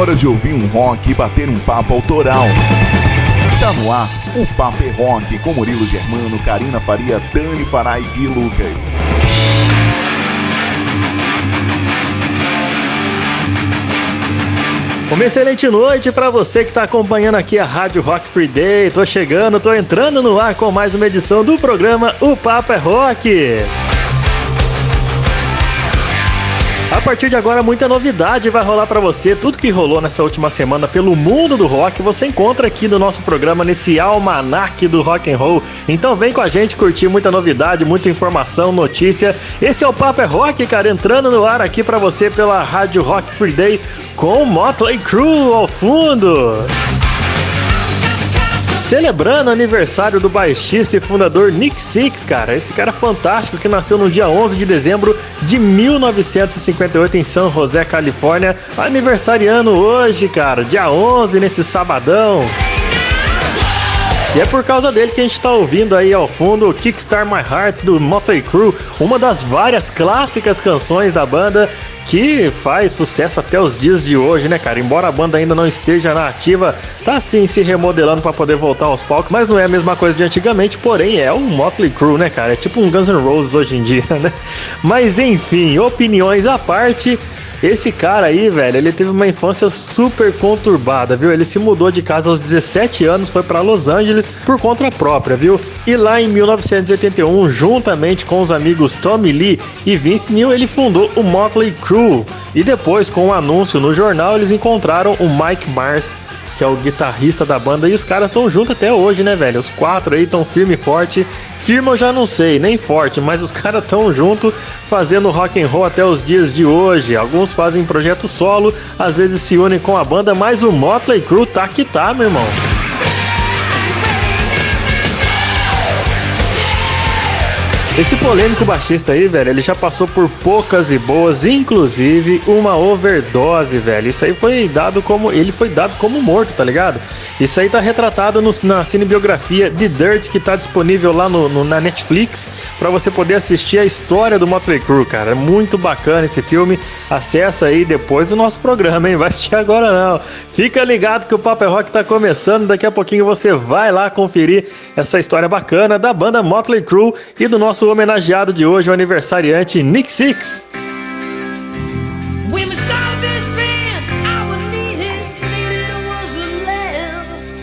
hora de ouvir um rock e bater um papo autoral. Tá no ar o Papo é Rock com Murilo Germano, Karina Faria, Dani Farai e Lucas. Uma excelente noite para você que está acompanhando aqui a Rádio Rock Free Day. Tô chegando, tô entrando no ar com mais uma edição do programa O Papo é Rock. A partir de agora, muita novidade vai rolar para você. Tudo que rolou nessa última semana pelo mundo do rock, você encontra aqui no nosso programa, nesse almanac do rock and roll. Então vem com a gente curtir muita novidade, muita informação, notícia. Esse é o Papo é Rock, cara, entrando no ar aqui para você pela Rádio Rock Free Day com Motley Crue ao fundo. Celebrando o aniversário do baixista e fundador Nick Six, cara. Esse cara fantástico que nasceu no dia 11 de dezembro de 1958 em San José, Califórnia. Aniversariando hoje, cara, dia 11, nesse sabadão. E é por causa dele que a gente está ouvindo aí ao fundo Kickstart My Heart do Motley Crue, uma das várias clássicas canções da banda que faz sucesso até os dias de hoje, né, cara? Embora a banda ainda não esteja na ativa, tá sim se remodelando para poder voltar aos palcos, mas não é a mesma coisa de antigamente, porém é um Motley Crue, né, cara? É tipo um Guns N' Roses hoje em dia, né? Mas enfim, opiniões à parte, esse cara aí, velho, ele teve uma infância super conturbada, viu? Ele se mudou de casa aos 17 anos, foi para Los Angeles por conta própria, viu? E lá em 1981, juntamente com os amigos Tommy Lee e Vince Neil, ele fundou o Motley Crue. E depois, com um anúncio no jornal, eles encontraram o Mike Mars que é o guitarrista da banda, e os caras estão juntos até hoje, né, velho? Os quatro aí estão firme e forte. Firme eu já não sei, nem forte, mas os caras estão juntos fazendo rock and roll até os dias de hoje. Alguns fazem projeto solo, às vezes se unem com a banda, mas o Motley Crue tá que tá, meu irmão. Esse polêmico baixista aí, velho, ele já passou por poucas e boas, inclusive uma overdose, velho. Isso aí foi dado como. Ele foi dado como morto, tá ligado? Isso aí tá retratado no, na cinebiografia The Dirt, que tá disponível lá no, no na Netflix, para você poder assistir a história do Motley Crue, cara. É muito bacana esse filme. Acessa aí depois do nosso programa, hein? Vai assistir agora não. Fica ligado que o Paper Rock tá começando. Daqui a pouquinho você vai lá conferir essa história bacana da banda Motley Crue e do nosso homenageado de hoje, o aniversariante Nick Six.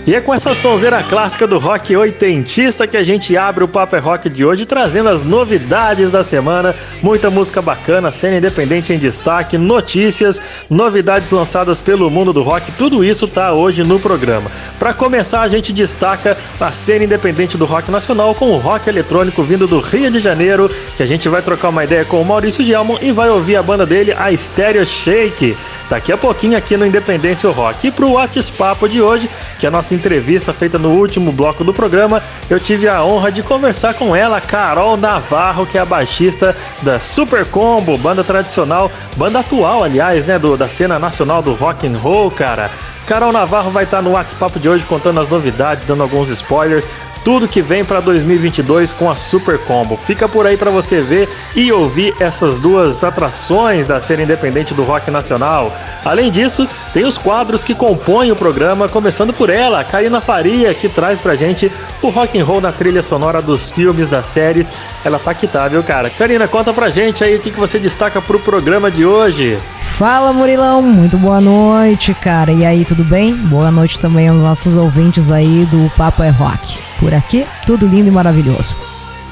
E é com essa sonzeira clássica do rock oitentista que a gente abre o Paper Rock de hoje, trazendo as novidades da semana, muita música bacana, cena independente em destaque, notícias, novidades lançadas pelo mundo do rock, tudo isso tá hoje no programa. Para começar, a gente destaca a cena independente do rock nacional com o rock eletrônico vindo do Rio de Janeiro, que a gente vai trocar uma ideia com o Maurício Gelman e vai ouvir a banda dele, a Stereo Shake, daqui a pouquinho aqui no Independência Rock. E pro WhatsApp de hoje, que é a nossa entrevista feita no último bloco do programa, eu tive a honra de conversar com ela, Carol Navarro, que é a baixista da Super Combo, banda tradicional, banda atual, aliás, né, do, da cena nacional do rock and roll, cara. Carol Navarro vai estar no WhatsApp de hoje contando as novidades, dando alguns spoilers tudo que vem para 2022 com a Super Combo. Fica por aí para você ver e ouvir essas duas atrações da cena independente do rock nacional. Além disso, tem os quadros que compõem o programa, começando por ela, Karina Faria, que traz pra gente o rock and roll na trilha sonora dos filmes, das séries. Ela tá que tá, viu, cara? Karina, conta pra gente aí o que, que você destaca pro programa de hoje. Fala Murilão, muito boa noite, cara. E aí, tudo bem? Boa noite também aos nossos ouvintes aí do Papo é Rock. Por aqui, tudo lindo e maravilhoso.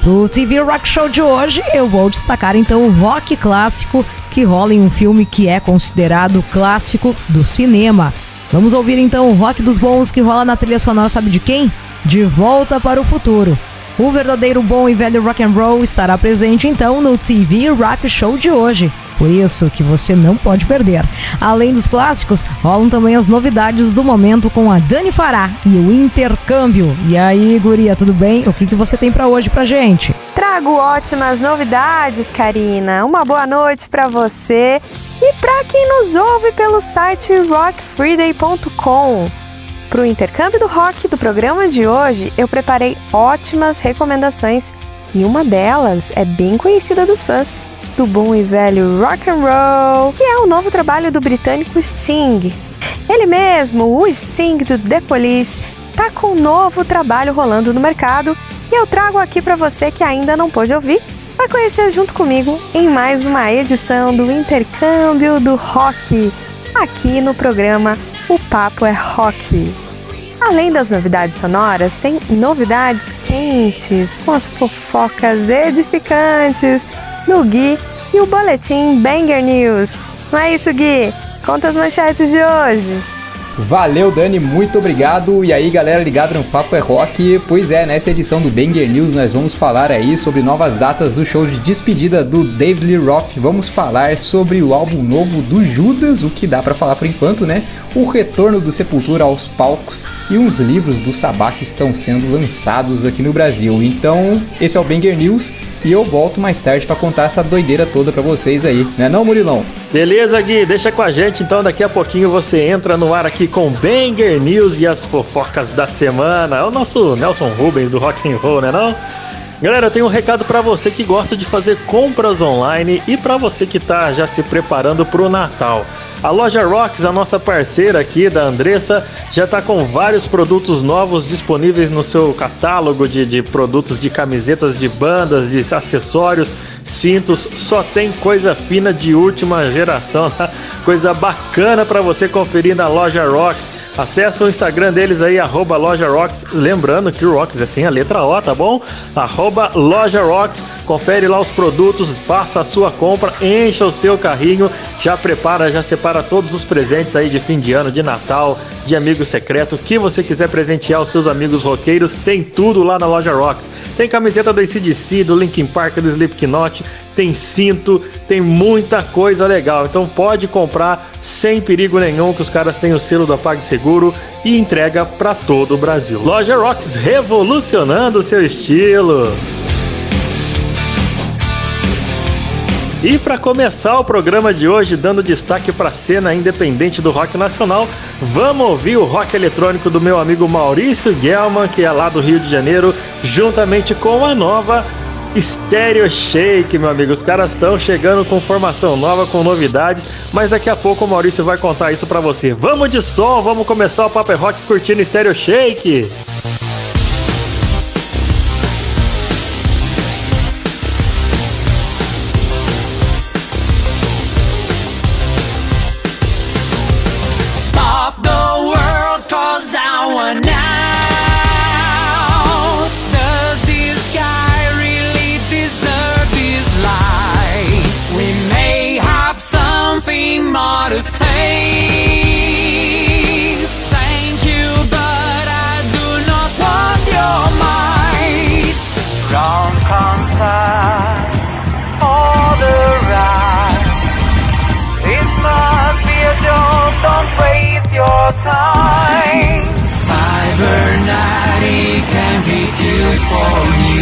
No TV Rock Show de hoje, eu vou destacar então o rock clássico que rola em um filme que é considerado clássico do cinema. Vamos ouvir então o rock dos bons que rola na trilha sonora, sabe de quem? De Volta para o Futuro. O verdadeiro bom e velho rock and roll estará presente então no TV Rock Show de hoje. Por isso que você não pode perder. Além dos clássicos, rolam também as novidades do momento com a Dani Fará e o intercâmbio. E aí, guria, tudo bem? O que, que você tem para hoje pra gente? Trago ótimas novidades, Karina. Uma boa noite para você e para quem nos ouve pelo site rockfreeday.com. Para o intercâmbio do rock do programa de hoje, eu preparei ótimas recomendações e uma delas é bem conhecida dos fãs do bom e velho rock and roll, que é o novo trabalho do britânico Sting. Ele mesmo, o Sting do The Police, tá com um novo trabalho rolando no mercado e eu trago aqui para você que ainda não pôde ouvir, vai conhecer junto comigo em mais uma edição do Intercâmbio do Rock, aqui no programa O Papo é Rock. Além das novidades sonoras, tem novidades quentes, com as fofocas edificantes do Gui e o boletim Banger News. Não é isso, Gui? Conta as manchetes de hoje. Valeu, Dani, muito obrigado. E aí, galera ligada no Papo é Rock. Pois é, nessa edição do Banger News nós vamos falar aí sobre novas datas do show de despedida do David Lee Roth. Vamos falar sobre o álbum novo do Judas, o que dá para falar por enquanto, né? O retorno do Sepultura aos palcos e uns livros do Sabá que estão sendo lançados aqui no Brasil. Então, esse é o Banger News e eu volto mais tarde para contar essa doideira toda para vocês aí, né não, Murilão? Beleza, Gui, deixa com a gente, então daqui a pouquinho você entra no ar aqui com Banger News e as fofocas da semana. É o nosso Nelson Rubens do Rock and Roll, né não? Galera, eu tenho um recado para você que gosta de fazer compras online e para você que tá já se preparando para o Natal. A loja Rocks, a nossa parceira aqui da Andressa, já está com vários produtos novos disponíveis no seu catálogo de, de produtos de camisetas de bandas, de acessórios, cintos. Só tem coisa fina de última geração, tá? coisa bacana para você conferir na loja Rocks. Acesse o Instagram deles aí, arroba loja Rocks. Lembrando que o Rocks é sem a letra O, tá bom? Arroba loja Rocks. Confere lá os produtos, faça a sua compra, encha o seu carrinho, já prepara, já separa todos os presentes aí de fim de ano, de Natal, de amigo secreto, que você quiser presentear os seus amigos roqueiros, tem tudo lá na loja Rocks. Tem camiseta do ACDC, do Linkin Park, do Slipknot, tem cinto, tem muita coisa legal. Então pode comprar sem perigo nenhum, que os caras têm o selo da PagSeguro e entrega para todo o Brasil. Loja Rocks revolucionando o seu estilo. E para começar o programa de hoje, dando destaque para a cena independente do rock nacional, vamos ouvir o rock eletrônico do meu amigo Maurício Gelman, que é lá do Rio de Janeiro, juntamente com a nova Stereo Shake, meu amigo. Os caras estão chegando com formação nova, com novidades, mas daqui a pouco o Maurício vai contar isso para você. Vamos de som, vamos começar o Paper é Rock curtindo Stereo Shake. nobody can be good for me.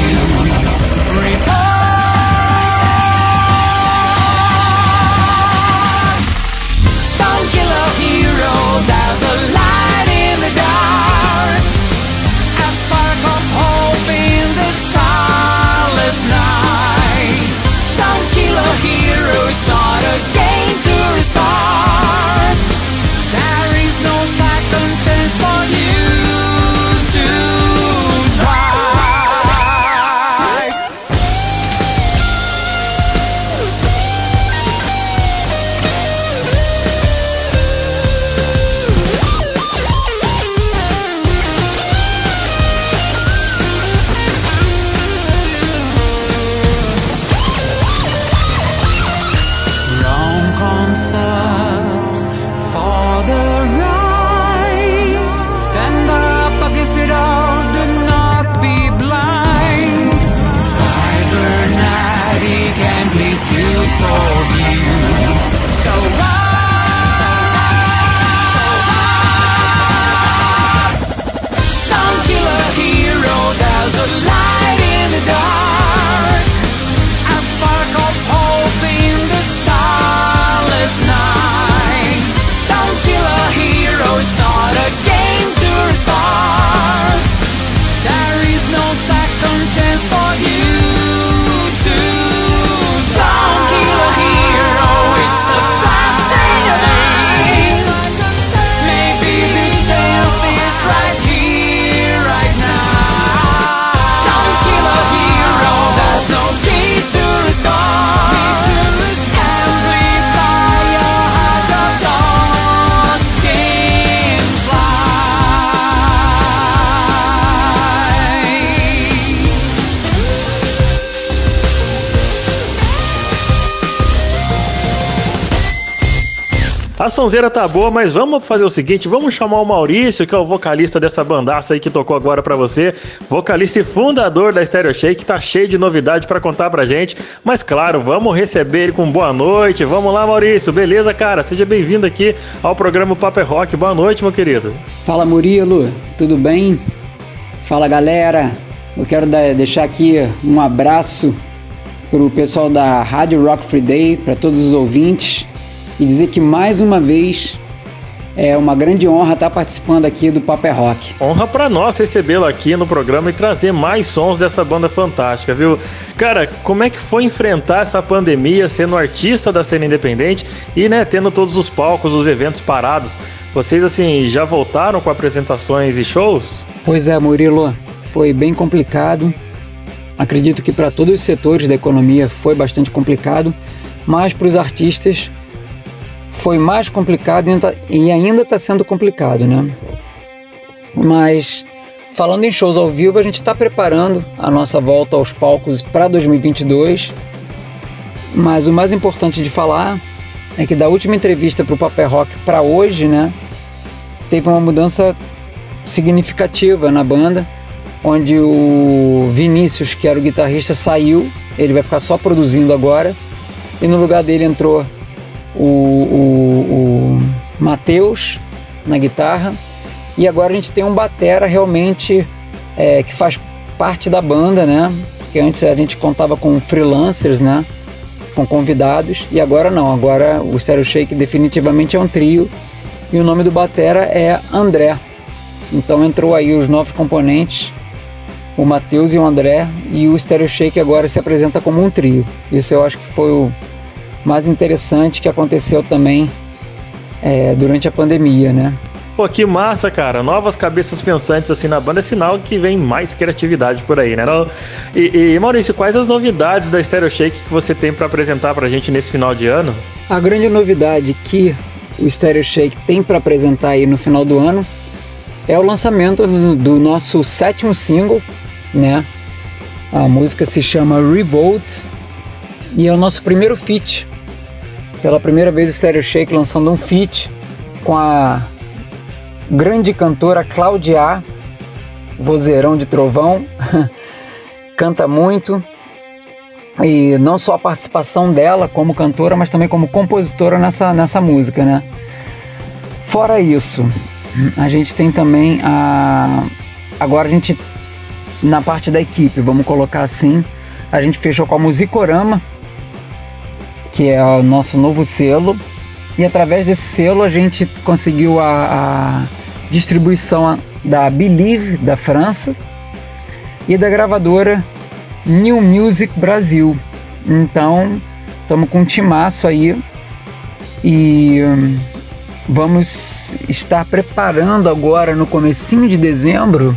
Sonzeira tá boa, mas vamos fazer o seguinte, vamos chamar o Maurício, que é o vocalista dessa bandaça aí que tocou agora para você, vocalista e fundador da Stereo Shake, tá cheio de novidade para contar pra gente. Mas claro, vamos receber ele com boa noite. Vamos lá, Maurício. Beleza, cara? Seja bem-vindo aqui ao programa Paper é Rock. Boa noite, meu querido. Fala, Murilo. Tudo bem? Fala, galera. Eu quero deixar aqui um abraço pro pessoal da Rádio Rock Free Day, para todos os ouvintes e dizer que mais uma vez é uma grande honra estar participando aqui do Paper é Rock. Honra para nós recebê-lo aqui no programa e trazer mais sons dessa banda fantástica, viu? Cara, como é que foi enfrentar essa pandemia sendo artista da cena independente e, né, tendo todos os palcos, os eventos parados? Vocês, assim, já voltaram com apresentações e shows? Pois é, Murilo, foi bem complicado. Acredito que para todos os setores da economia foi bastante complicado, mas para os artistas foi mais complicado e ainda está sendo complicado, né? Mas falando em shows ao vivo, a gente está preparando a nossa volta aos palcos para 2022. Mas o mais importante de falar é que da última entrevista para o Papel Rock para hoje, né, teve uma mudança significativa na banda, onde o Vinícius, que era o guitarrista, saiu, ele vai ficar só produzindo agora, e no lugar dele entrou o, o, o Matheus na guitarra e agora a gente tem um batera realmente é, que faz parte da banda, né? Porque antes a gente contava com freelancers, né? Com convidados e agora não, agora o Stereo Shake definitivamente é um trio e o nome do batera é André. Então entrou aí os novos componentes, o Matheus e o André e o Stereo Shake agora se apresenta como um trio. Isso eu acho que foi o mais interessante que aconteceu também é, durante a pandemia, né? Pô, que massa, cara. Novas cabeças pensantes assim na banda é sinal que vem mais criatividade por aí, né? E, e Maurício, quais as novidades da Stereo Shake que você tem para apresentar pra gente nesse final de ano? A grande novidade que o Stereo Shake tem para apresentar aí no final do ano é o lançamento do nosso sétimo single, né? A música se chama Revolt e é o nosso primeiro feat pela primeira vez o Stereo Shake lançando um feat com a grande cantora Claudia, vozeirão de trovão, canta muito. E não só a participação dela como cantora, mas também como compositora nessa, nessa música, né? Fora isso, a gente tem também a agora a gente na parte da equipe, vamos colocar assim, a gente fechou com a Musicorama, que é o nosso novo selo. E através desse selo a gente conseguiu a, a distribuição da Believe da França e da gravadora New Music Brasil. Então, estamos com um timaço aí e hum, vamos estar preparando agora no comecinho de dezembro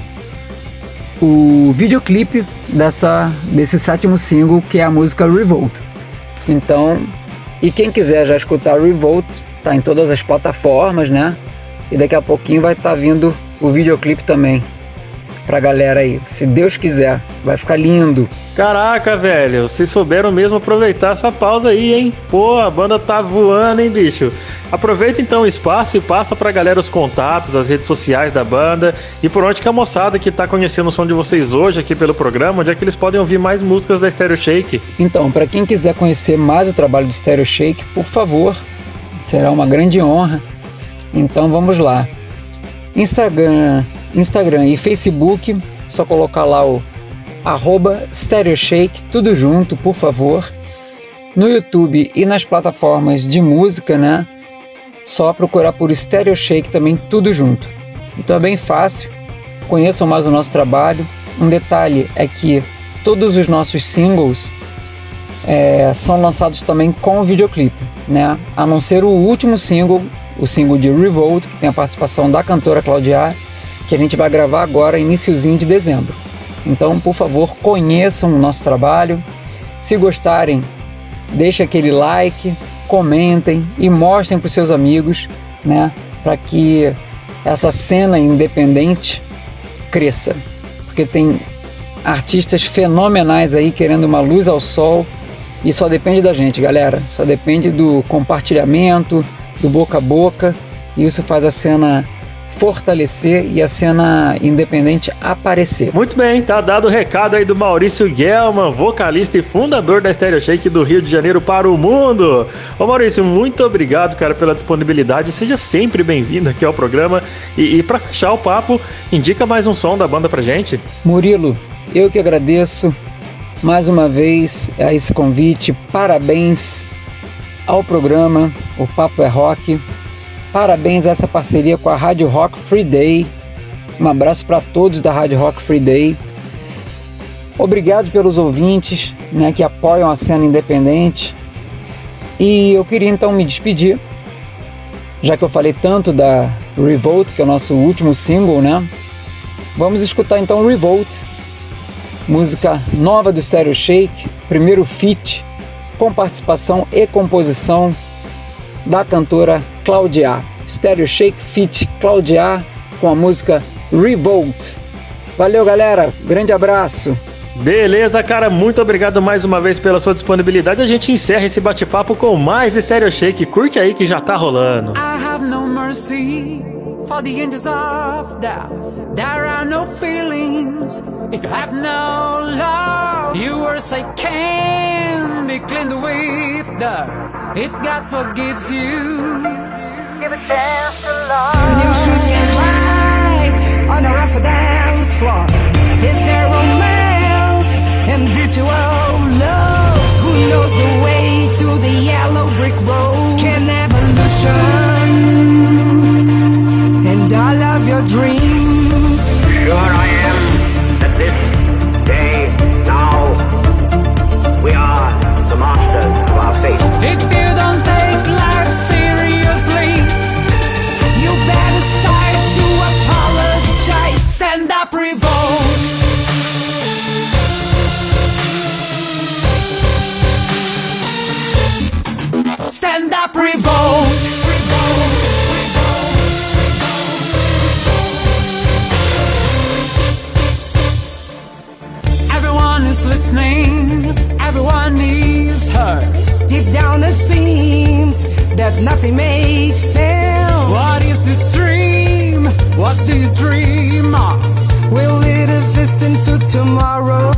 o videoclipe dessa, desse sétimo single que é a música Revolt. Então, e quem quiser já escutar Revolt, tá em todas as plataformas, né? E daqui a pouquinho vai estar tá vindo o videoclipe também pra galera aí. Se Deus quiser, vai ficar lindo. Caraca, velho, vocês souberam mesmo aproveitar essa pausa aí, hein? Pô, a banda tá voando, hein, bicho? Aproveita então o espaço e passa pra galera os contatos, as redes sociais da banda e por onde que a moçada que tá conhecendo o som de vocês hoje aqui pelo programa, onde é que eles podem ouvir mais músicas da Stereo Shake? Então, para quem quiser conhecer mais o trabalho do Stereo Shake, por favor, será uma grande honra. Então vamos lá. Instagram, Instagram e Facebook, só colocar lá o arroba Shake, tudo junto, por favor. No YouTube e nas plataformas de música, né? Só procurar por Stereo Shake também, tudo junto. Então é bem fácil, conheçam mais o nosso trabalho. Um detalhe é que todos os nossos singles é, são lançados também com videoclipe, né? A não ser o último single o single de Revolt, que tem a participação da cantora Claudia, que a gente vai gravar agora, iníciozinho de dezembro. Então, por favor, conheçam o nosso trabalho. Se gostarem, deixe aquele like, comentem e mostrem para os seus amigos, né, para que essa cena independente cresça, porque tem artistas fenomenais aí querendo uma luz ao sol e só depende da gente, galera. Só depende do compartilhamento, do boca a boca. E isso faz a cena fortalecer e a cena independente aparecer. Muito bem, tá dado o recado aí do Maurício Gelman, vocalista e fundador da Stereo Shake do Rio de Janeiro para o mundo. Ô Maurício, muito obrigado, cara, pela disponibilidade. Seja sempre bem-vindo aqui ao programa. E, e para fechar o papo, indica mais um som da banda pra gente. Murilo, eu que agradeço mais uma vez a esse convite. Parabéns ao programa O Papo é Rock. Parabéns a essa parceria com a Rádio Rock Free Day. Um abraço para todos da Rádio Rock Free Day. Obrigado pelos ouvintes né, que apoiam a cena independente. E eu queria então me despedir, já que eu falei tanto da Revolt, que é o nosso último single, né? Vamos escutar então Revolt, música nova do Stereo Shake, primeiro feat com participação e composição da cantora Claudia. Stereo Shake Fit Claudia com a música Revolt. Valeu, galera. Grande abraço. Beleza, cara, muito obrigado mais uma vez pela sua disponibilidade. A gente encerra esse bate-papo com mais Stereo Shake. Curte aí que já tá rolando. I have no mercy for the angels of death. There are no feelings if you have no love. You were say can be cleaned with dirt if God forgives you. Give a chance to love. New shoes can slide on a rough dance floor. Is there romance and virtual love? Who knows the way to the yellow brick road? Can evolution all listening, everyone is heard. Deep down it seems that nothing makes sense. What is this dream? What do you dream of? Will it exist into tomorrow?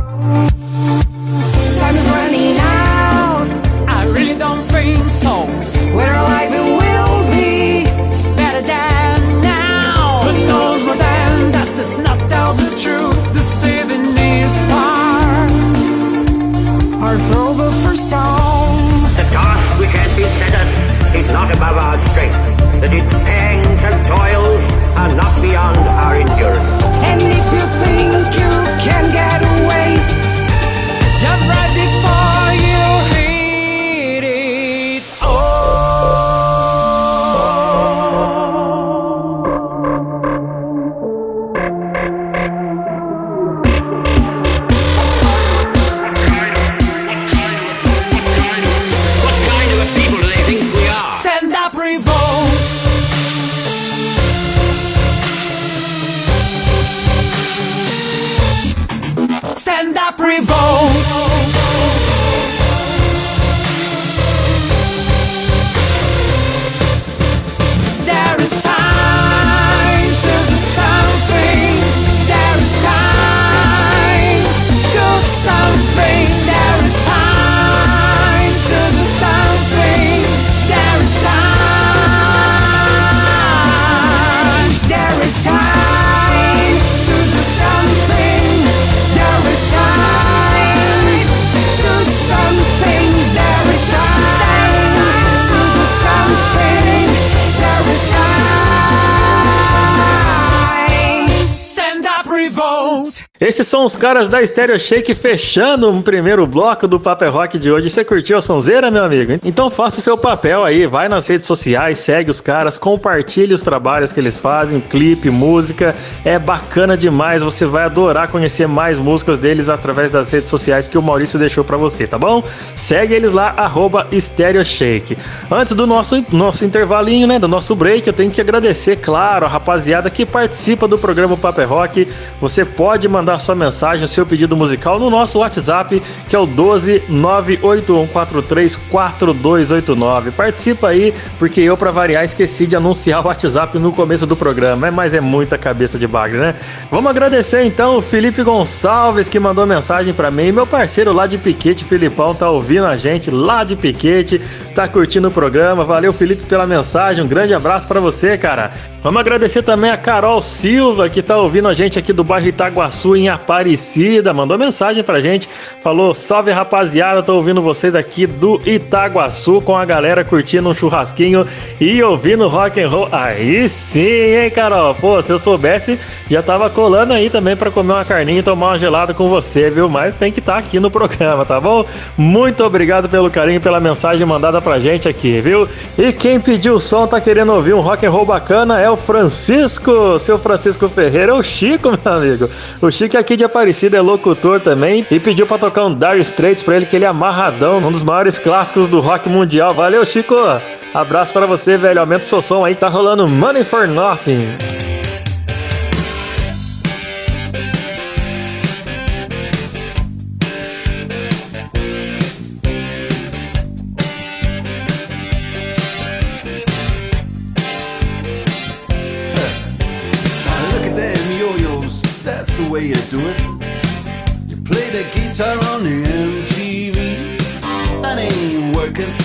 São os caras da Stereo Shake fechando o primeiro bloco do Paper Rock de hoje. Você curtiu a sonzeira, meu amigo? Então faça o seu papel aí, vai nas redes sociais, segue os caras, compartilhe os trabalhos que eles fazem, clipe, música. É bacana demais, você vai adorar conhecer mais músicas deles através das redes sociais que o Maurício deixou pra você, tá bom? Segue eles lá, arroba Stereo Shake. Antes do nosso, nosso intervalinho, né, do nosso break, eu tenho que agradecer, claro, a rapaziada que participa do programa Paper Rock. Você pode mandar sua mensagem, o seu pedido musical no nosso WhatsApp, que é o 12 981434289. Participa aí, porque eu, pra variar, esqueci de anunciar o WhatsApp no começo do programa, é, mas é muita cabeça de bagre, né? Vamos agradecer então o Felipe Gonçalves, que mandou mensagem pra mim, meu parceiro lá de Piquete, Filipão, tá ouvindo a gente lá de Piquete, tá curtindo o programa. Valeu, Felipe, pela mensagem. Um grande abraço pra você, cara. Vamos agradecer também a Carol Silva, que tá ouvindo a gente aqui do bairro Itaguaçu, em Aparecida. Mandou mensagem pra gente. Falou: Salve rapaziada, tô ouvindo vocês aqui do Itaguaçu com a galera curtindo um churrasquinho e ouvindo rock and roll. Aí sim, hein, Carol? Pô, se eu soubesse, já tava colando aí também pra comer uma carninha e tomar uma gelada com você, viu? Mas tem que estar aqui no programa, tá bom? Muito obrigado pelo carinho pela mensagem mandada pra gente aqui, viu? E quem pediu o som tá querendo ouvir um rock and roll bacana é o Francisco, seu Francisco Ferreira, é o Chico, meu amigo. O Chico é aqui de Aparecida, é locutor também e pediu pra tocar um Dire Straits pra ele, que ele é amarradão, um dos maiores clássicos do rock mundial. Valeu, Chico! Abraço pra você, velho. Aumenta o seu som aí, tá rolando Money for Nothing. The way you do it. You play the guitar on the MTV. That ain't working,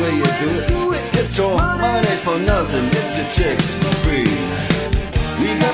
way you do it. Get your money for nothing. Get your chicks free. We got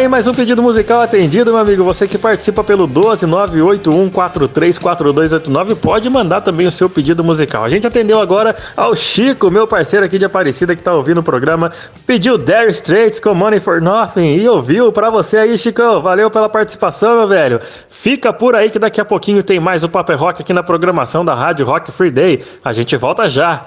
Aí mais um pedido musical atendido, meu amigo. Você que participa pelo 12981434289 pode mandar também o seu pedido musical. A gente atendeu agora ao Chico, meu parceiro aqui de Aparecida que tá ouvindo o programa. Pediu Dare Straits com Money for Nothing e ouviu pra você aí, Chico. Valeu pela participação, meu velho. Fica por aí que daqui a pouquinho tem mais o Paper Rock aqui na programação da Rádio Rock Free Day. A gente volta já.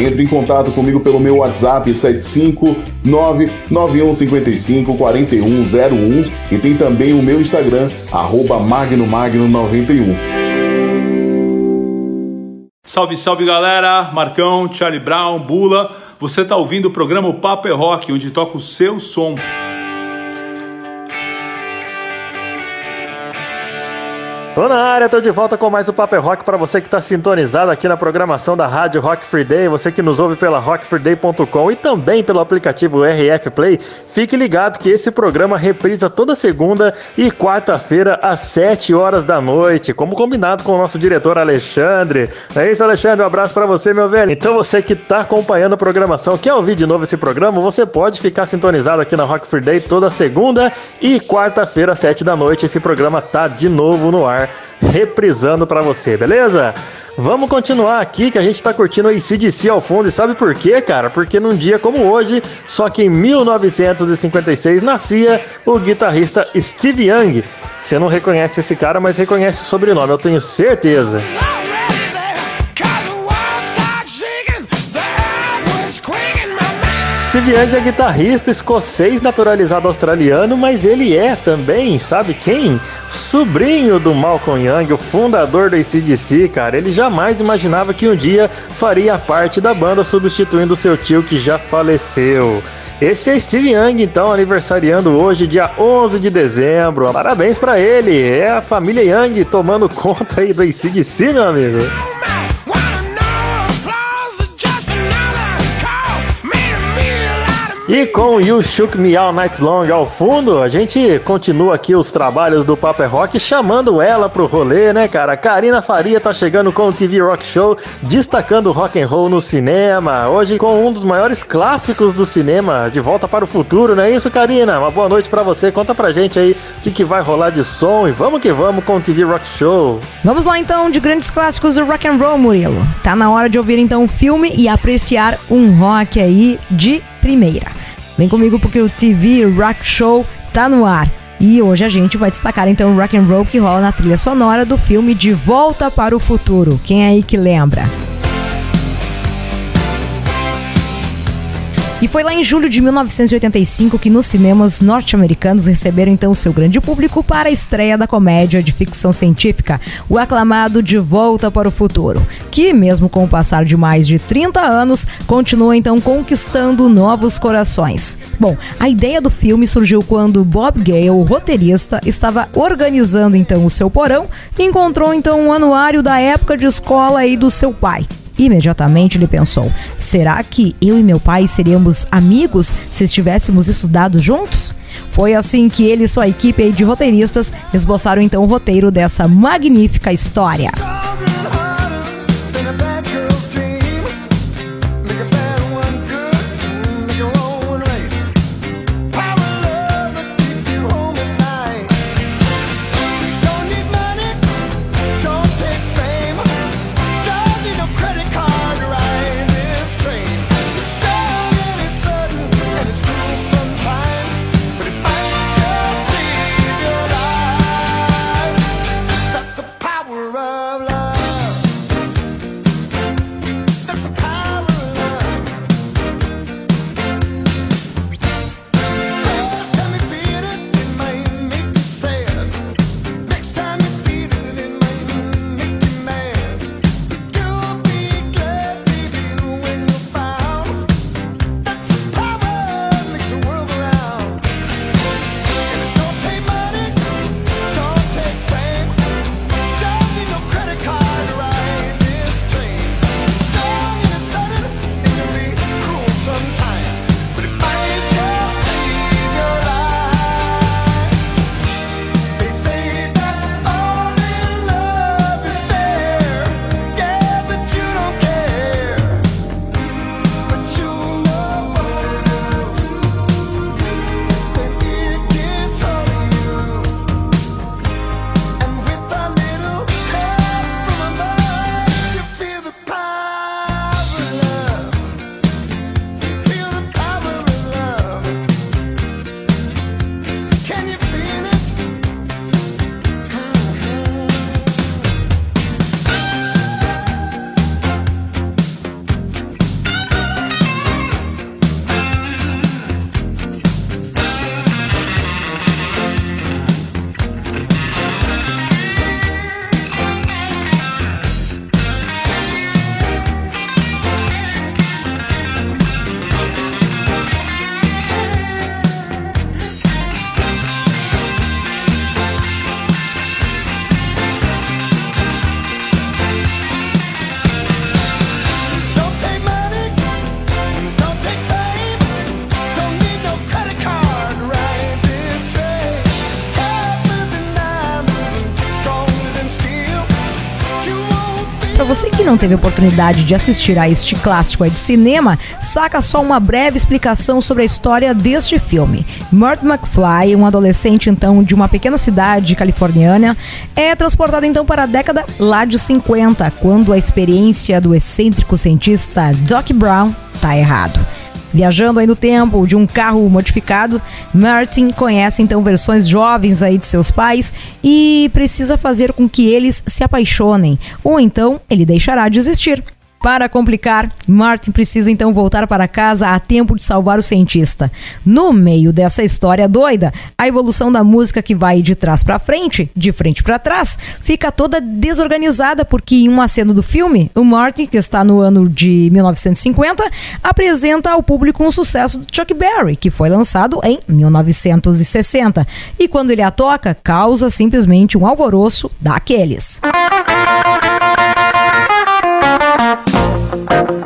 Entre em contato comigo pelo meu WhatsApp 75991554101 e tem também o meu Instagram, arroba magnomagno91. Salve, salve galera! Marcão, Charlie Brown, Bula. Você tá ouvindo o programa O Papo é Rock, onde toca o seu som. Tô na área, tô de volta com mais o Paper Rock para você que tá sintonizado aqui na programação da Rádio Rock Free Day, você que nos ouve pela rockfreeday.com e também pelo aplicativo RF Play. Fique ligado que esse programa reprisa toda segunda e quarta-feira às 7 horas da noite, como combinado com o nosso diretor Alexandre. É isso, Alexandre, um abraço para você, meu velho. Então você que tá acompanhando a programação, quer ouvir de novo esse programa, você pode ficar sintonizado aqui na Rock Free Day toda segunda e quarta-feira às 7 da noite. Esse programa tá de novo no ar reprisando pra você, beleza? Vamos continuar aqui que a gente tá curtindo o ACDC ao fundo e sabe por quê, cara? Porque num dia como hoje, só que em 1956 nascia o guitarrista Steve Young. Você não reconhece esse cara, mas reconhece o sobrenome, eu tenho certeza. Steve Young é guitarrista escocês naturalizado australiano, mas ele é também, sabe quem? Sobrinho do Malcolm Young, o fundador da ACDC, cara. Ele jamais imaginava que um dia faria parte da banda substituindo seu tio que já faleceu. Esse é Steve Young, então, aniversariando hoje, dia 11 de dezembro. Parabéns pra ele, é a família Young tomando conta aí do ACDC, meu amigo. E com You Shook Me All Night Long ao fundo, a gente continua aqui os trabalhos do Paper Rock, chamando ela pro rolê, né, cara? Karina Faria tá chegando com o TV Rock Show, destacando rock and roll no cinema. Hoje com um dos maiores clássicos do cinema, De Volta para o Futuro, não é isso, Karina? Uma boa noite pra você. Conta pra gente aí o que, que vai rolar de som e vamos que vamos com o TV Rock Show. Vamos lá então de grandes clássicos do rock and roll, Murilo. Tá na hora de ouvir então o filme e apreciar um rock aí de primeira. Vem comigo porque o TV Rock Show tá no ar. E hoje a gente vai destacar então o rock and roll que rola na trilha sonora do filme De Volta para o Futuro. Quem é aí que lembra? E foi lá em julho de 1985 que nos cinemas norte-americanos receberam então o seu grande público para a estreia da comédia de ficção científica, o aclamado De Volta para o Futuro, que, mesmo com o passar de mais de 30 anos, continua então conquistando novos corações. Bom, a ideia do filme surgiu quando Bob Gale, o roteirista, estava organizando então o seu porão e encontrou então um anuário da época de escola aí do seu pai. Imediatamente ele pensou: será que eu e meu pai seríamos amigos se estivéssemos estudado juntos? Foi assim que ele e sua equipe de roteiristas esboçaram então o roteiro dessa magnífica história. Não teve oportunidade de assistir a este clássico aí do cinema, saca só uma breve explicação sobre a história deste filme. Mort McFly, um adolescente então de uma pequena cidade californiana, é transportado então para a década lá de 50, quando a experiência do excêntrico cientista Doc Brown tá errado. Viajando aí no tempo de um carro modificado, Martin conhece então versões jovens aí de seus pais e precisa fazer com que eles se apaixonem, ou então ele deixará de existir. Para complicar, Martin precisa então voltar para casa a tempo de salvar o cientista. No meio dessa história doida, a evolução da música que vai de trás para frente, de frente para trás, fica toda desorganizada porque em uma cena do filme, o Martin, que está no ano de 1950, apresenta ao público um sucesso do Chuck Berry, que foi lançado em 1960. E quando ele a toca, causa simplesmente um alvoroço daqueles. Thank you.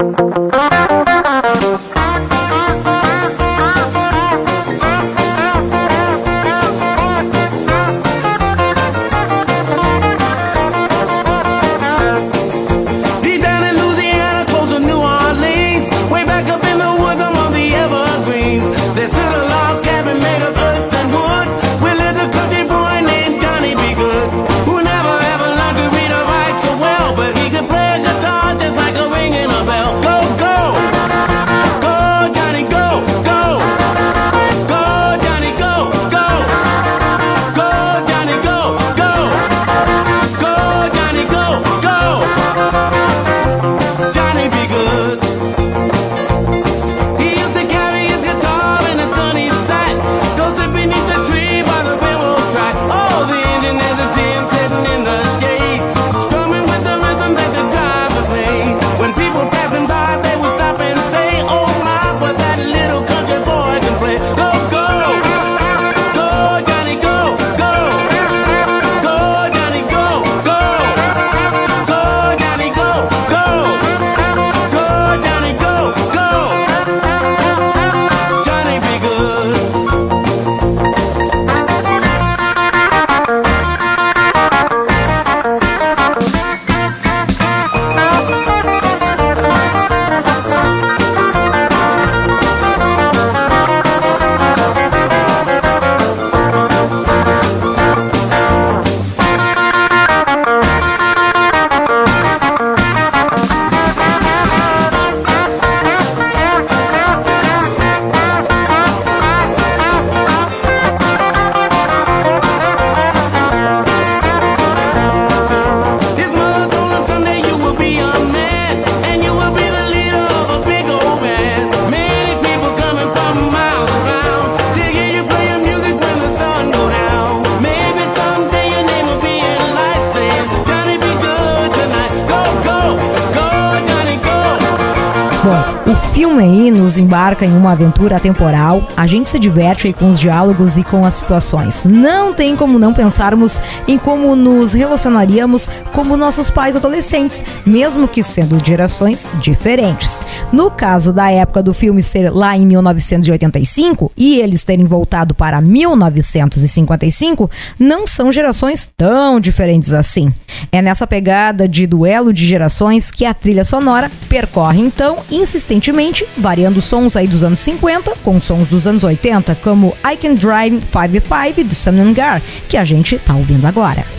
Embarca em uma aventura atemporal. A gente se diverte com os diálogos e com as situações. Não tem como não pensarmos em como nos relacionaríamos como nossos pais adolescentes, mesmo que sendo gerações diferentes. No caso da época do filme ser lá em 1985 e eles terem voltado para 1955, não são gerações tão diferentes assim. É nessa pegada de duelo de gerações que a trilha sonora percorre então insistentemente, variando sons aí dos anos 50 com sons dos anos 80, como I Can Drive 55 do Sam Gar, que a gente tá ouvindo agora.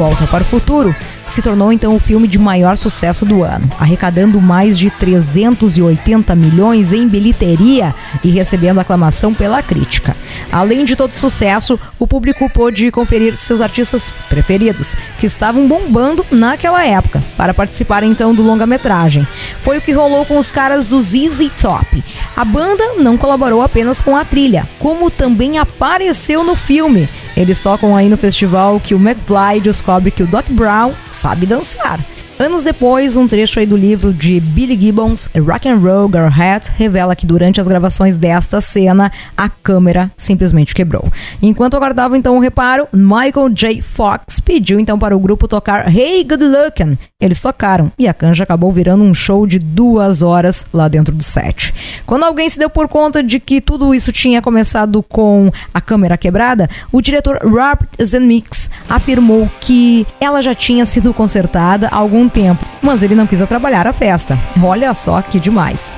Volta para o Futuro se tornou então o filme de maior sucesso do ano, arrecadando mais de 380 milhões em bilheteria e recebendo aclamação pela crítica. Além de todo sucesso, o público pôde conferir seus artistas preferidos, que estavam bombando naquela época, para participar então do longa-metragem. Foi o que rolou com os caras do ZZ Top. A banda não colaborou apenas com a trilha, como também apareceu no filme. Eles tocam aí no festival que o McFly descobre que o Doc Brown sabe dançar. Anos depois, um trecho aí do livro de Billy Gibbons, Rock and Roll Girl Hat, revela que durante as gravações desta cena, a câmera simplesmente quebrou. Enquanto aguardava então o reparo, Michael J. Fox pediu então para o grupo tocar Hey Good Lookin'. Eles tocaram e a canja acabou virando um show de duas horas lá dentro do set. Quando alguém se deu por conta de que tudo isso tinha começado com a câmera quebrada, o diretor Robert Zemeckis afirmou que ela já tinha sido consertada algum tempo, mas ele não quis atrapalhar a festa. Olha só que demais.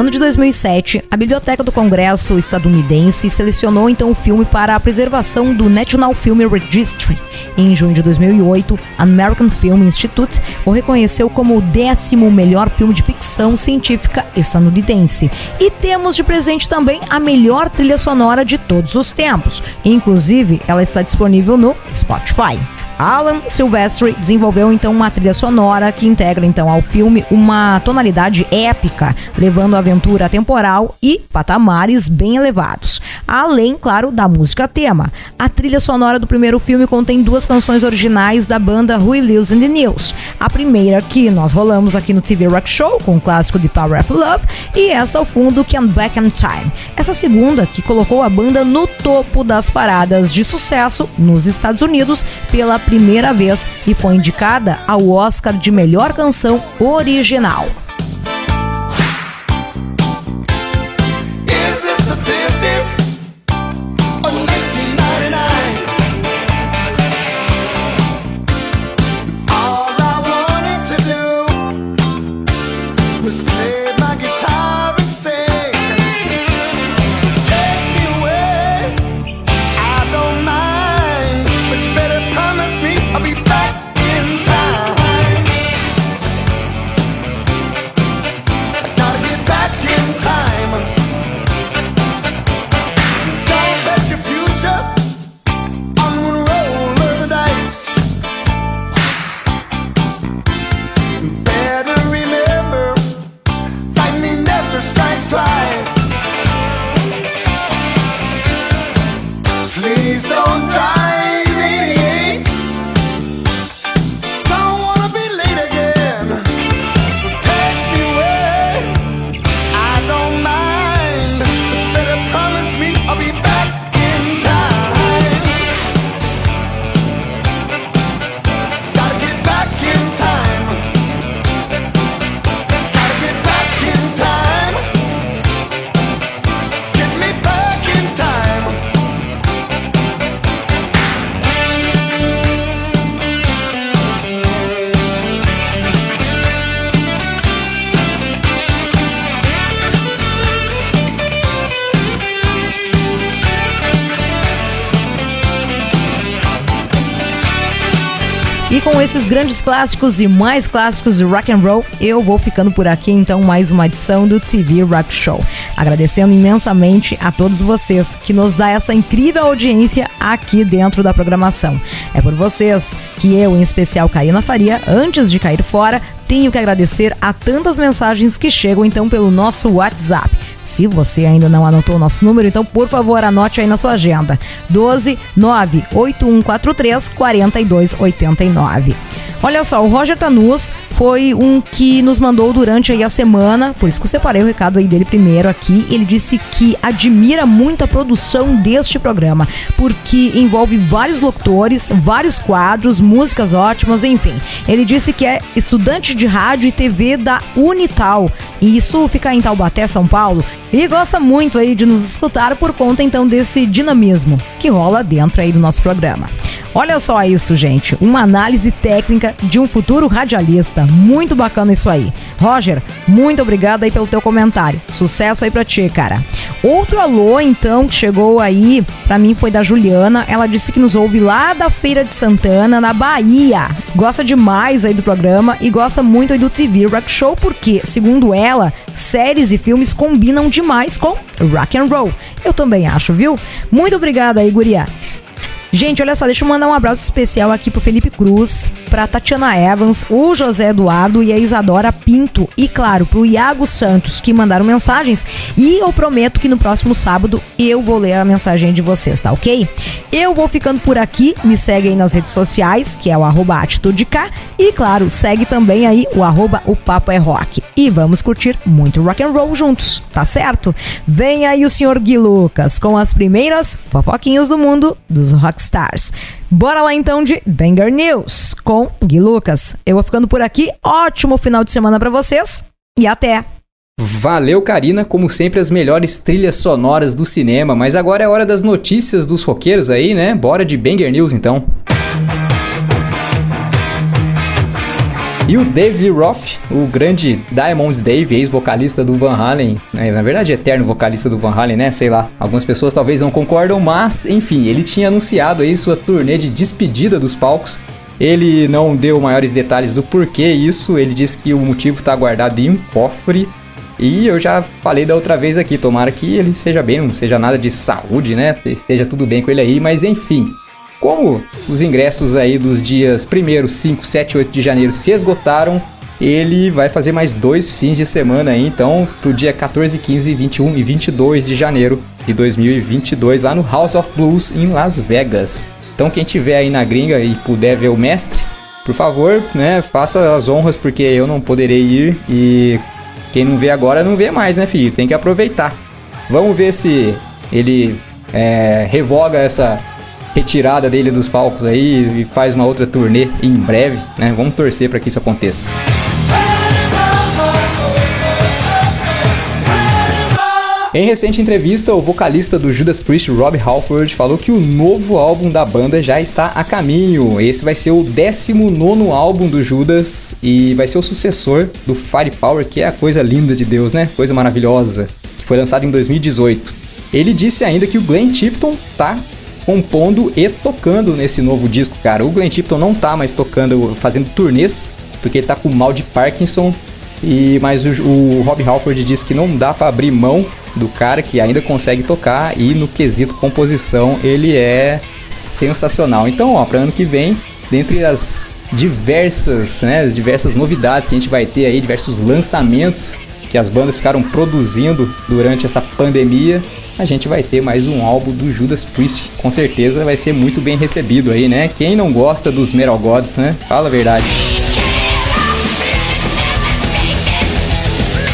No ano de 2007, a Biblioteca do Congresso estadunidense selecionou então o filme para a preservação do National Film Registry. Em junho de 2008, a American Film Institute o reconheceu como o décimo melhor filme de ficção científica estadunidense. E temos de presente também a melhor trilha sonora de todos os tempos. Inclusive, ela está disponível no Spotify. Alan Silvestri desenvolveu então uma trilha sonora que integra então ao filme uma tonalidade épica, levando a aventura temporal e patamares bem elevados. Além, claro, da música tema. A trilha sonora do primeiro filme contém duas canções originais da banda Rui Lewis and the News. A primeira que nós rolamos aqui no TV Rock Show com o clássico de Power of Love e essa ao fundo é Back in Time. Essa segunda que colocou a banda no topo das paradas de sucesso nos Estados Unidos pela primeira vez e foi indicada ao Oscar de melhor canção original. Esses grandes clássicos e mais clássicos de rock and roll, eu vou ficando por aqui então mais uma edição do TV Rock Show. Agradecendo imensamente a todos vocês que nos dá essa incrível audiência aqui dentro da programação. É por vocês que eu, em especial Karina Faria, antes de cair fora, tenho que agradecer a tantas mensagens que chegam então pelo nosso WhatsApp. Se você ainda não anotou o nosso número, então por favor anote aí na sua agenda: 12 98143 4289. Olha só, o Roger Tanus foi um que nos mandou durante aí a semana, por isso que eu separei o recado aí dele primeiro aqui. Ele disse que admira muito a produção deste programa, porque envolve vários locutores, vários quadros, músicas ótimas, enfim. Ele disse que é estudante de rádio e TV da Unital, e isso fica em Taubaté, São Paulo, e gosta muito aí de nos escutar por conta então desse dinamismo que rola dentro aí do nosso programa. Olha só isso, gente. Uma análise técnica de um futuro radialista. Muito bacana isso aí. Roger, muito obrigado aí pelo teu comentário. Sucesso aí pra ti, cara. Outro alô, então, que chegou aí, pra mim foi da Juliana. Ela disse que nos ouve lá da Feira de Santana, na Bahia. Gosta demais aí do programa e gosta muito aí do TV Rock Show, porque, segundo ela, séries e filmes combinam demais com rock and roll. Eu também acho, viu? Muito obrigada aí, guria. Gente, olha só, deixa eu mandar um abraço especial aqui pro Felipe Cruz, pra Tatiana Evans, o José Eduardo e a Isadora Pinto. E claro, pro Iago Santos, que mandaram mensagens. E eu prometo que no próximo sábado eu vou ler a mensagem de vocês, tá ok? Eu vou ficando por aqui, me segue aí nas redes sociais, que é o arroba AtitudeK. E claro, segue também aí o arroba o Papo é Rock. E vamos curtir muito rock and roll juntos, tá certo? Vem aí o senhor Gui Lucas com as primeiras fofoquinhas do mundo dos Rockstars. Bora lá então de Banger News com Gui Lucas. Eu vou ficando por aqui. Ótimo final de semana pra vocês e até! Valeu, Karina, como sempre as melhores trilhas sonoras do cinema, mas agora é hora das notícias dos roqueiros aí, né? Bora de Banger News então. E o Dave Roth, o grande Diamond Dave, ex-vocalista do Van Halen, né, na verdade eterno vocalista do Van Halen, né? Sei lá. Algumas pessoas talvez não concordam, mas enfim, ele tinha anunciado aí sua turnê de despedida dos palcos. Ele não deu maiores detalhes do porquê isso, ele disse que o motivo está guardado em um cofre. E eu já falei da outra vez aqui, tomara que ele seja bem, não seja nada de saúde, né? Esteja tudo bem com ele aí, mas enfim. Como os ingressos aí dos dias 1, 5, 7 e 8 de janeiro se esgotaram, ele vai fazer mais dois fins de semana aí, então, pro dia 14, 15, 21 e 22 de janeiro de 2022, lá no House of Blues em Las Vegas. Então, quem tiver aí na gringa e puder ver o mestre, por favor, né, faça as honras, porque eu não poderei ir e quem não vê agora não vê mais, né, filho? Tem que aproveitar. Vamos ver se ele é, revoga essa retirada dele dos palcos aí e faz uma outra turnê em breve, né? Vamos torcer para que isso aconteça. Em recente entrevista, o vocalista do Judas Priest, Rob Halford, falou que o novo álbum da banda já está a caminho. Esse vai ser o 19 álbum do Judas e vai ser o sucessor do Firepower, que é a coisa linda de Deus, né? Coisa maravilhosa, que foi lançado em 2018. Ele disse ainda que o Glenn Tipton tá compondo e tocando nesse novo disco, cara. O Glenn Tipton não tá mais tocando, fazendo turnês, porque ele tá com mal de Parkinson. E mas o, o Rob Halford disse que não dá para abrir mão do cara que ainda consegue tocar e no quesito composição ele é sensacional. Então, ó, para ano que vem, dentre as diversas, né, as diversas novidades que a gente vai ter aí, diversos lançamentos que as bandas ficaram produzindo durante essa pandemia, a gente vai ter mais um álbum do Judas Priest. Com certeza vai ser muito bem recebido aí, né? Quem não gosta dos Metal Gods, né? Fala a verdade.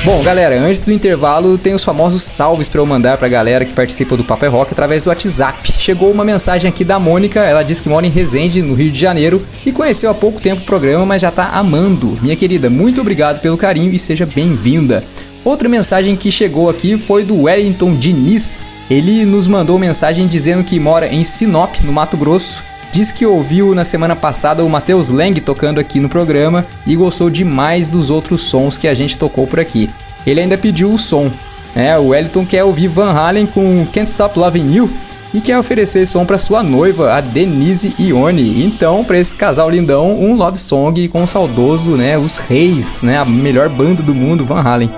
Bom, galera, antes do intervalo, tem os famosos salves para eu mandar pra galera que participa do Papo é Rock através do WhatsApp. Chegou uma mensagem aqui da Mônica, ela diz que mora em Resende, no Rio de Janeiro, e conheceu há pouco tempo o programa, mas já tá amando. Minha querida, muito obrigado pelo carinho e seja bem-vinda. Outra mensagem que chegou aqui foi do Wellington Diniz. Ele nos mandou mensagem dizendo que mora em Sinop, no Mato Grosso. Diz que ouviu na semana passada o Matheus Lang tocando aqui no programa e gostou demais dos outros sons que a gente tocou por aqui. Ele ainda pediu o som. né? o Wellington quer ouvir Van Halen com Can't Stop Loving You e quer oferecer som para sua noiva, a Denise Ione. Então, para esse casal lindão, um love song com o saudoso, né, os Reis, né, a melhor banda do mundo, Van Halen.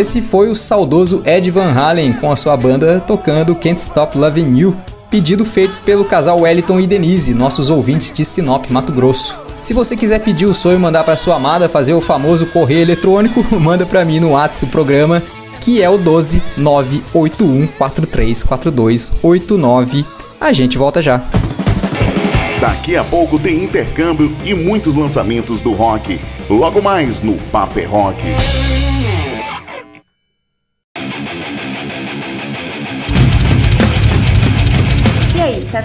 Esse foi o saudoso Ed Van Halen com a sua banda tocando Can't Stop Loving You, pedido feito pelo casal Wellington e Denise, nossos ouvintes de Sinop, Mato Grosso. Se você quiser pedir o sonho e mandar para sua amada fazer o famoso correio eletrônico, manda para mim no WhatsApp do programa, que é o 12 981 434289. A gente volta já. Daqui a pouco tem intercâmbio e muitos lançamentos do rock. Logo mais no Paper Rock.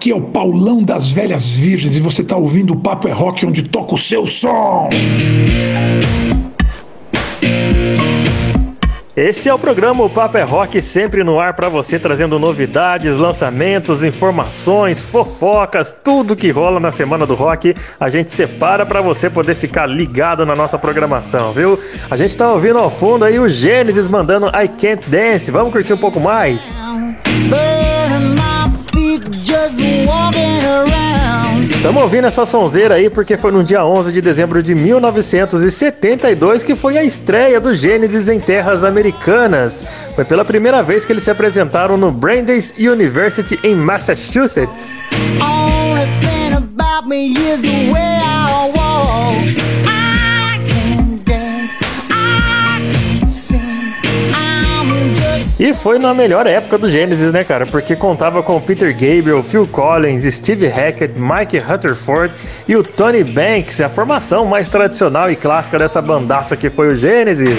Aqui é o Paulão das Velhas Virgens e você tá ouvindo o Papo é Rock onde toca o seu som. Esse é o programa O Papo é Rock, sempre no ar para você, trazendo novidades, lançamentos, informações, fofocas, tudo que rola na semana do rock. A gente separa para você poder ficar ligado na nossa programação, viu? A gente tá ouvindo ao fundo aí o Gênesis mandando I Can't Dance. Vamos curtir um pouco mais? Burning Estamos ouvindo essa sonzeira aí porque foi no dia 11 de dezembro de 1972 que foi a estreia do Gênesis em terras americanas. Foi pela primeira vez que eles se apresentaram no Brandeis University em Massachusetts. Only thing about me is the way E foi na melhor época do Gênesis, né, cara? Porque contava com Peter Gabriel, Phil Collins, Steve Hackett, Mike Rutherford e o Tony Banks, a formação mais tradicional e clássica dessa bandaça que foi o Gênesis.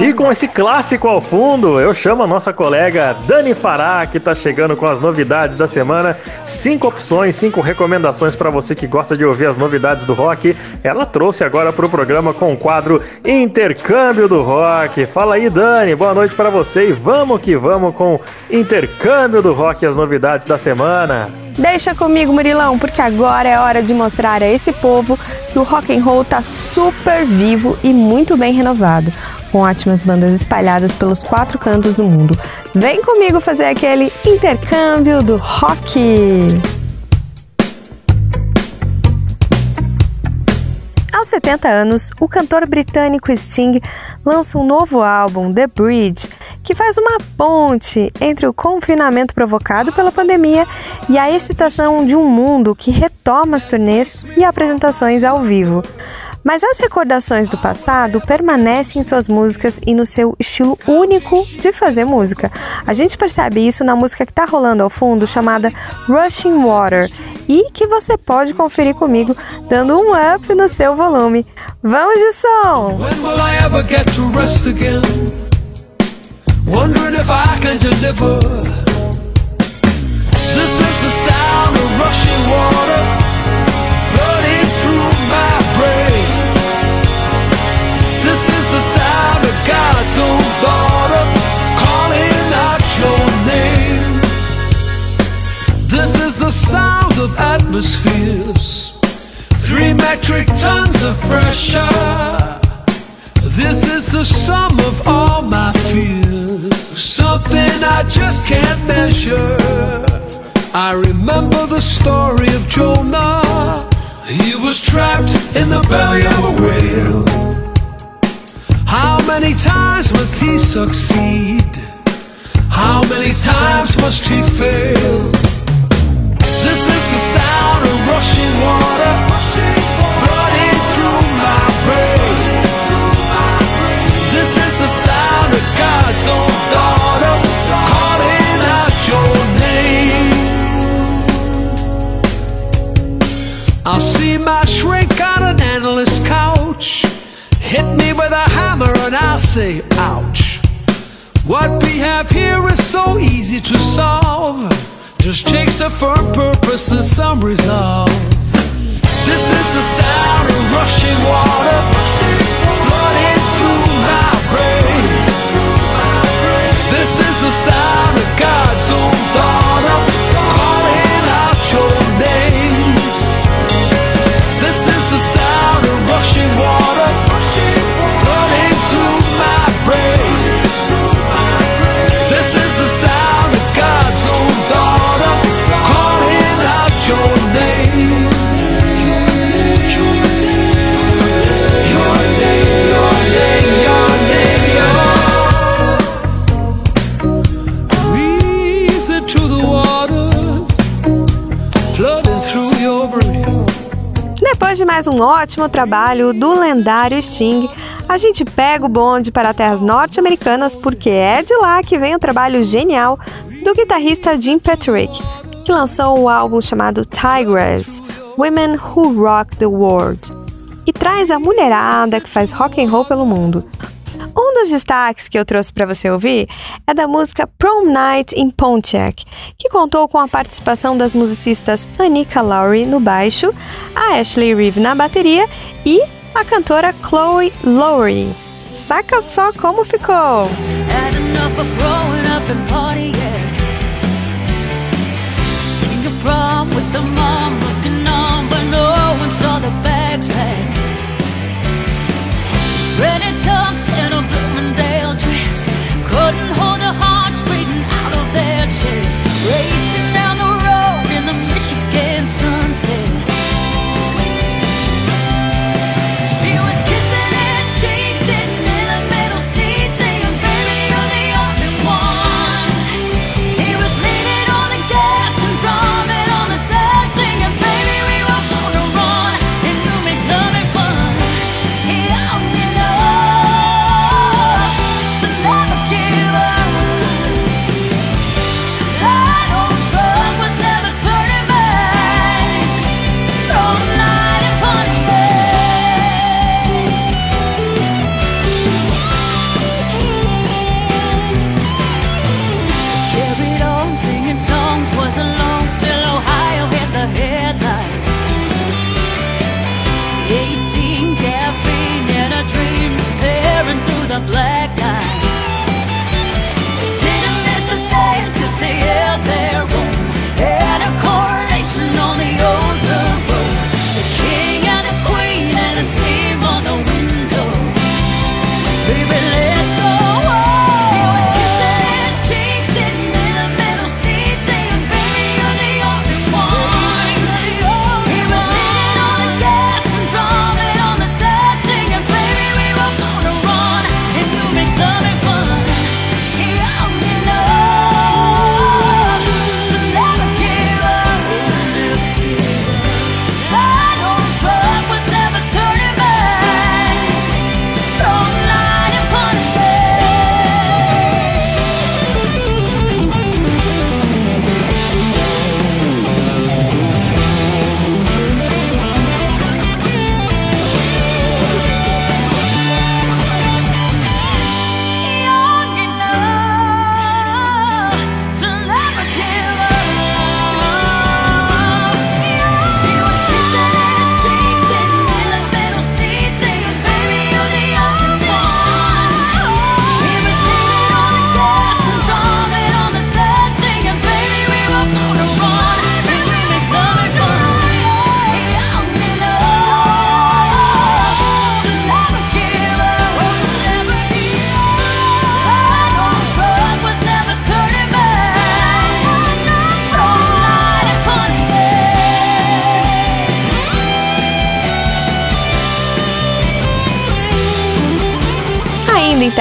E com esse clássico ao fundo, eu chamo a nossa colega Dani Fará, que tá chegando com as novidades da semana. Cinco opções, cinco recomendações para você que gosta de ouvir as novidades do rock. Ela trouxe agora pro programa com o quadro Intercâmbio do Rock. Fala aí, Dani, boa noite para você e vamos que vamos com Intercâmbio do Rock e as novidades da semana. Deixa comigo, Murilão, porque agora é hora de mostrar a esse povo que o rock and roll tá super vivo e muito bem renovado, com ótimas bandas espalhadas pelos quatro cantos do mundo. Vem comigo fazer aquele intercâmbio do rock. Aos 70 anos, o cantor britânico Sting lança um novo álbum, The Bridge, que faz uma ponte entre o confinamento provocado pela pandemia e a excitação de um mundo que retoma as turnês e apresentações ao vivo. Mas as recordações do passado permanecem em suas músicas e no seu estilo único de fazer música. A gente percebe isso na música que está rolando ao fundo, chamada Rushing Water, e que você pode conferir comigo dando um up no seu volume. Vamos de som! When Calling out your name. This is the sound of atmospheres. Three metric tons of pressure. This is the sum of all my fears. Something I just can't measure. I remember the story of Jonah. He was trapped in the belly of a whale. How many times must he succeed? How many times must he fail? This is the sound I say, ouch. What we have here is so easy to solve. Just takes a firm purpose and some resolve. This is the sound of rushing water flooding through my brain. This is the sound of God's own daughter mais um ótimo trabalho do lendário Sting, a gente pega o bonde para terras norte-americanas porque é de lá que vem o trabalho genial do guitarrista Jim Patrick, que lançou o álbum chamado Tigress, Women Who Rock the World, e traz a mulherada que faz rock and roll pelo mundo. Dos destaques que eu trouxe para você ouvir é da música Prom Night in Pontiac, que contou com a participação das musicistas Anika Lowry no baixo, a Ashley Reeve na bateria e a cantora Chloe Lowry. Saca só como ficou! Spreading Couldn't hold their hearts beating out of their chests. Racing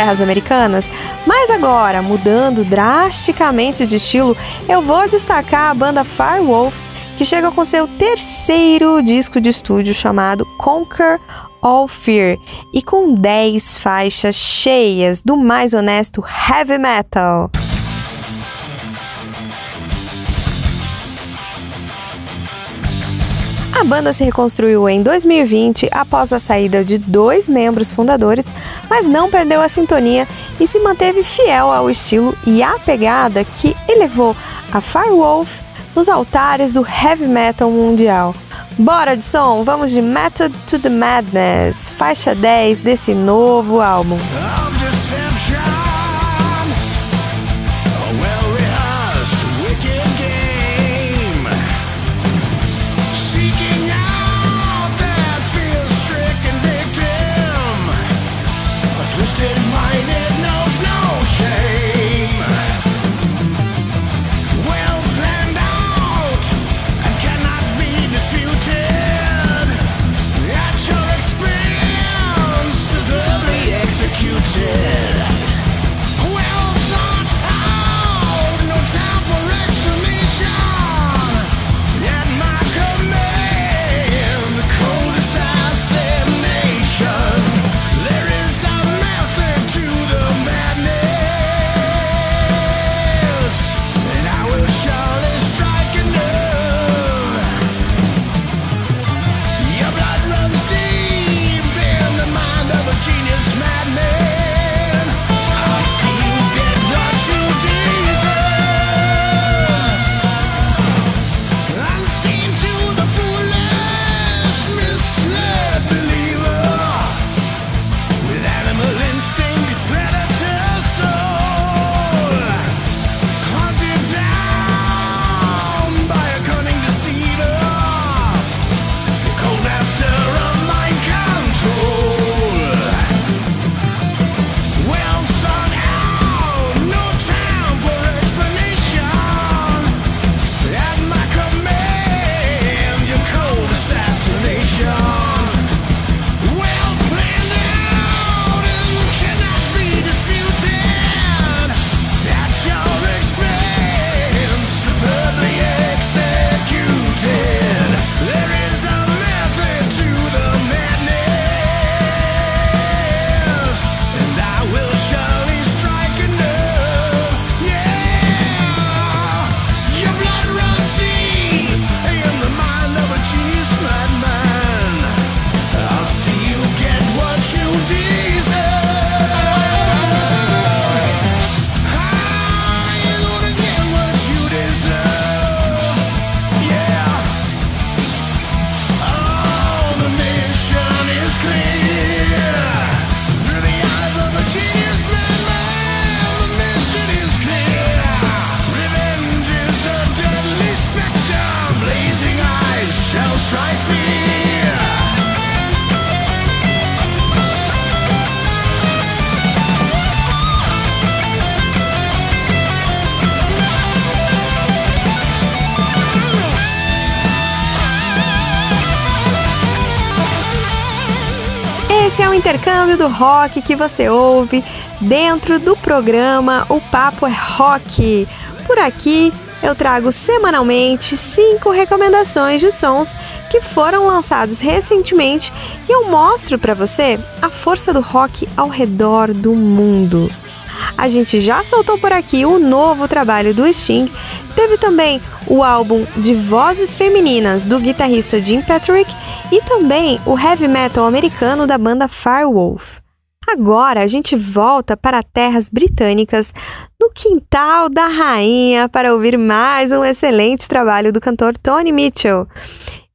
terras americanas, mas agora mudando drasticamente de estilo, eu vou destacar a banda Firewolf, que chega com seu terceiro disco de estúdio chamado Conquer All Fear e com 10 faixas cheias do mais honesto heavy metal. A banda se reconstruiu em 2020 após a saída de dois membros fundadores, mas não perdeu a sintonia e se manteve fiel ao estilo e à pegada que elevou a Firewolf nos altares do heavy metal mundial. Bora de som, vamos de Method to the Madness, faixa 10 desse novo álbum. Do rock que você ouve dentro do programa O Papo é Rock. Por aqui eu trago semanalmente cinco recomendações de sons que foram lançados recentemente e eu mostro para você a força do rock ao redor do mundo. A gente já soltou por aqui o novo trabalho do Sting, teve também o álbum de vozes femininas do guitarrista Jim Patrick e também o heavy metal americano da banda Firewolf. Agora a gente volta para terras britânicas, no quintal da rainha, para ouvir mais um excelente trabalho do cantor Tony Mitchell.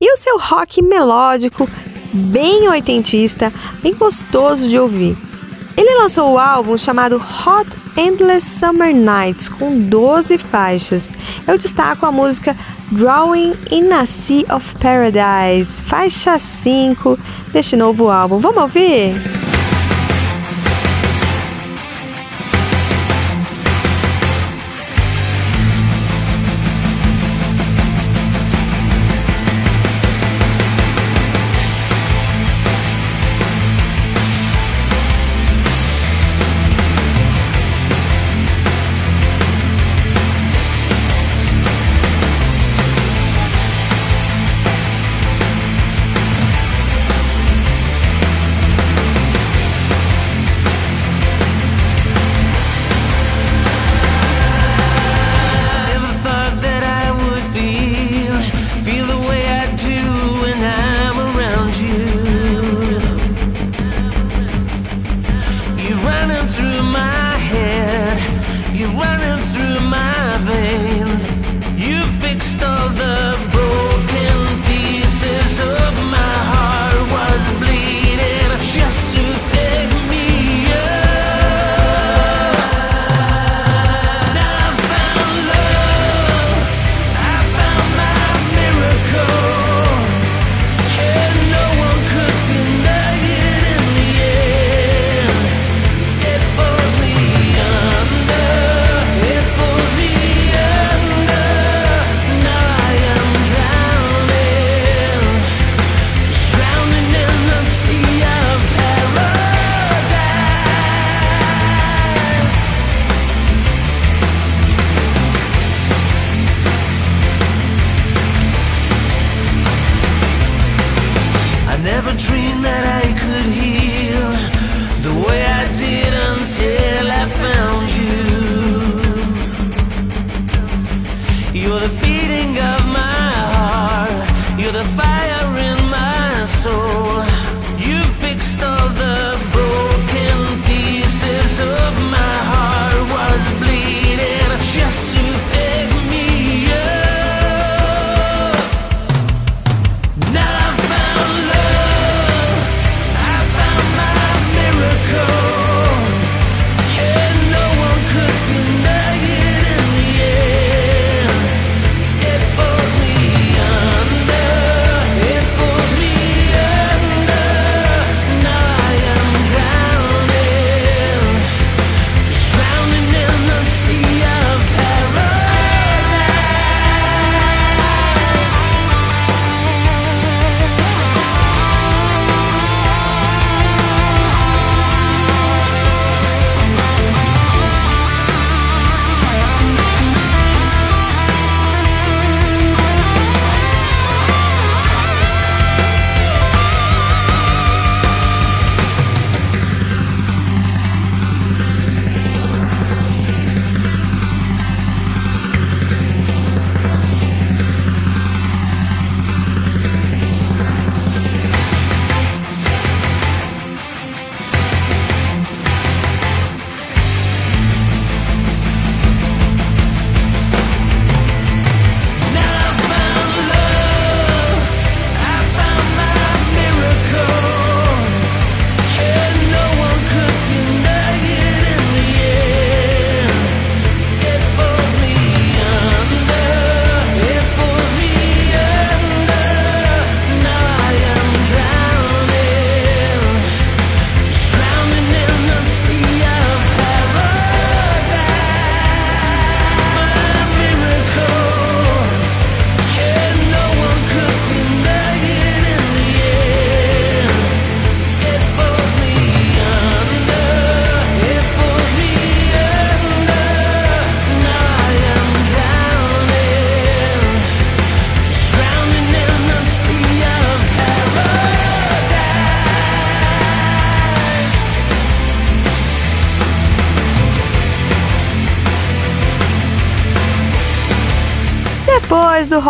E o seu rock melódico, bem oitentista, bem gostoso de ouvir. Ele lançou o álbum chamado Hot Endless Summer Nights, com 12 faixas. Eu destaco a música Drawing in a Sea of Paradise, faixa 5 deste novo álbum. Vamos ouvir?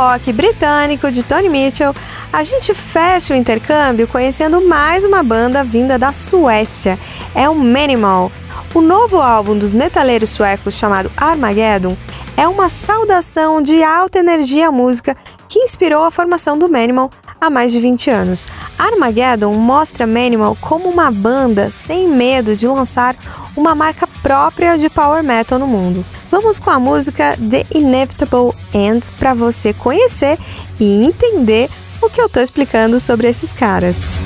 Rock britânico de Tony Mitchell, a gente fecha o intercâmbio conhecendo mais uma banda vinda da Suécia. É o Manimal. O novo álbum dos metaleiros suecos chamado Armageddon é uma saudação de alta energia à música que inspirou a formação do Manimal há mais de 20 anos. Armageddon mostra Manimal como uma banda sem medo de lançar uma marca própria de power metal no mundo. Vamos com a música The Inevitable End para você conhecer e entender o que eu tô explicando sobre esses caras.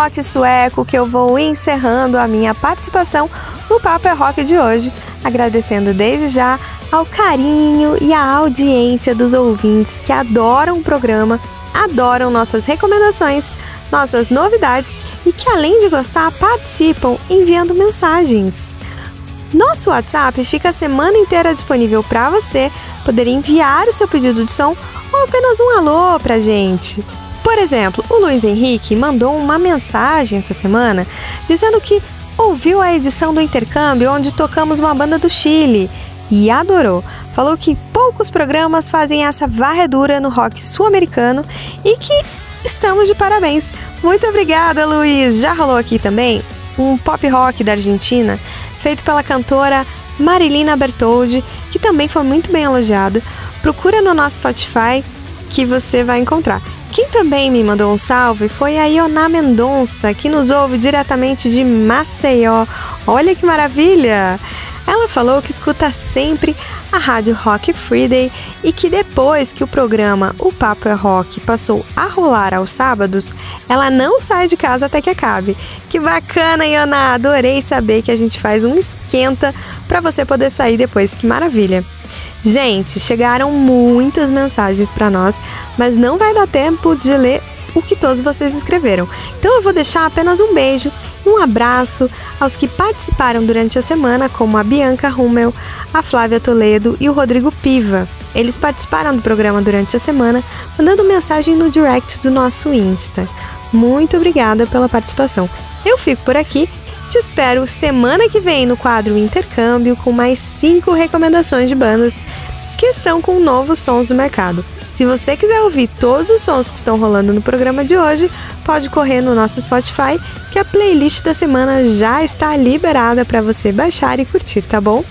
Rock sueco que eu vou encerrando a minha participação no Papo é Rock de hoje, agradecendo desde já ao carinho e à audiência dos ouvintes que adoram o programa, adoram nossas recomendações, nossas novidades e que, além de gostar, participam enviando mensagens. Nosso WhatsApp fica a semana inteira disponível para você poder enviar o seu pedido de som ou apenas um alô pra gente. Por exemplo, o Luiz Henrique mandou uma mensagem essa semana dizendo que ouviu a edição do intercâmbio onde tocamos uma banda do Chile e adorou. Falou que poucos programas fazem essa varredura no rock sul-americano e que estamos de parabéns. Muito obrigada, Luiz. Já rolou aqui também um pop rock da Argentina feito pela cantora Marilina Bertoldi, que também foi muito bem elogiado. Procura no nosso Spotify que você vai encontrar. Quem também me mandou um salve foi a Ioná Mendonça, que nos ouve diretamente de Maceió. Olha que maravilha! Ela falou que escuta sempre a rádio Rock Friday e que depois que o programa O Papo é Rock passou a rolar aos sábados, ela não sai de casa até que acabe. Que bacana, Ioná! Adorei saber que a gente faz um esquenta para você poder sair depois. Que maravilha! Gente, chegaram muitas mensagens para nós, mas não vai dar tempo de ler o que todos vocês escreveram. Então eu vou deixar apenas um beijo um abraço aos que participaram durante a semana, como a Bianca Rummel, a Flávia Toledo e o Rodrigo Piva. Eles participaram do programa durante a semana, mandando mensagem no direct do nosso Insta. Muito obrigada pela participação. Eu fico por aqui. Te espero semana que vem no quadro Intercâmbio com mais cinco recomendações de bandas que estão com novos sons do mercado. Se você quiser ouvir todos os sons que estão rolando no programa de hoje, pode correr no nosso Spotify, que a playlist da semana já está liberada para você baixar e curtir, tá bom?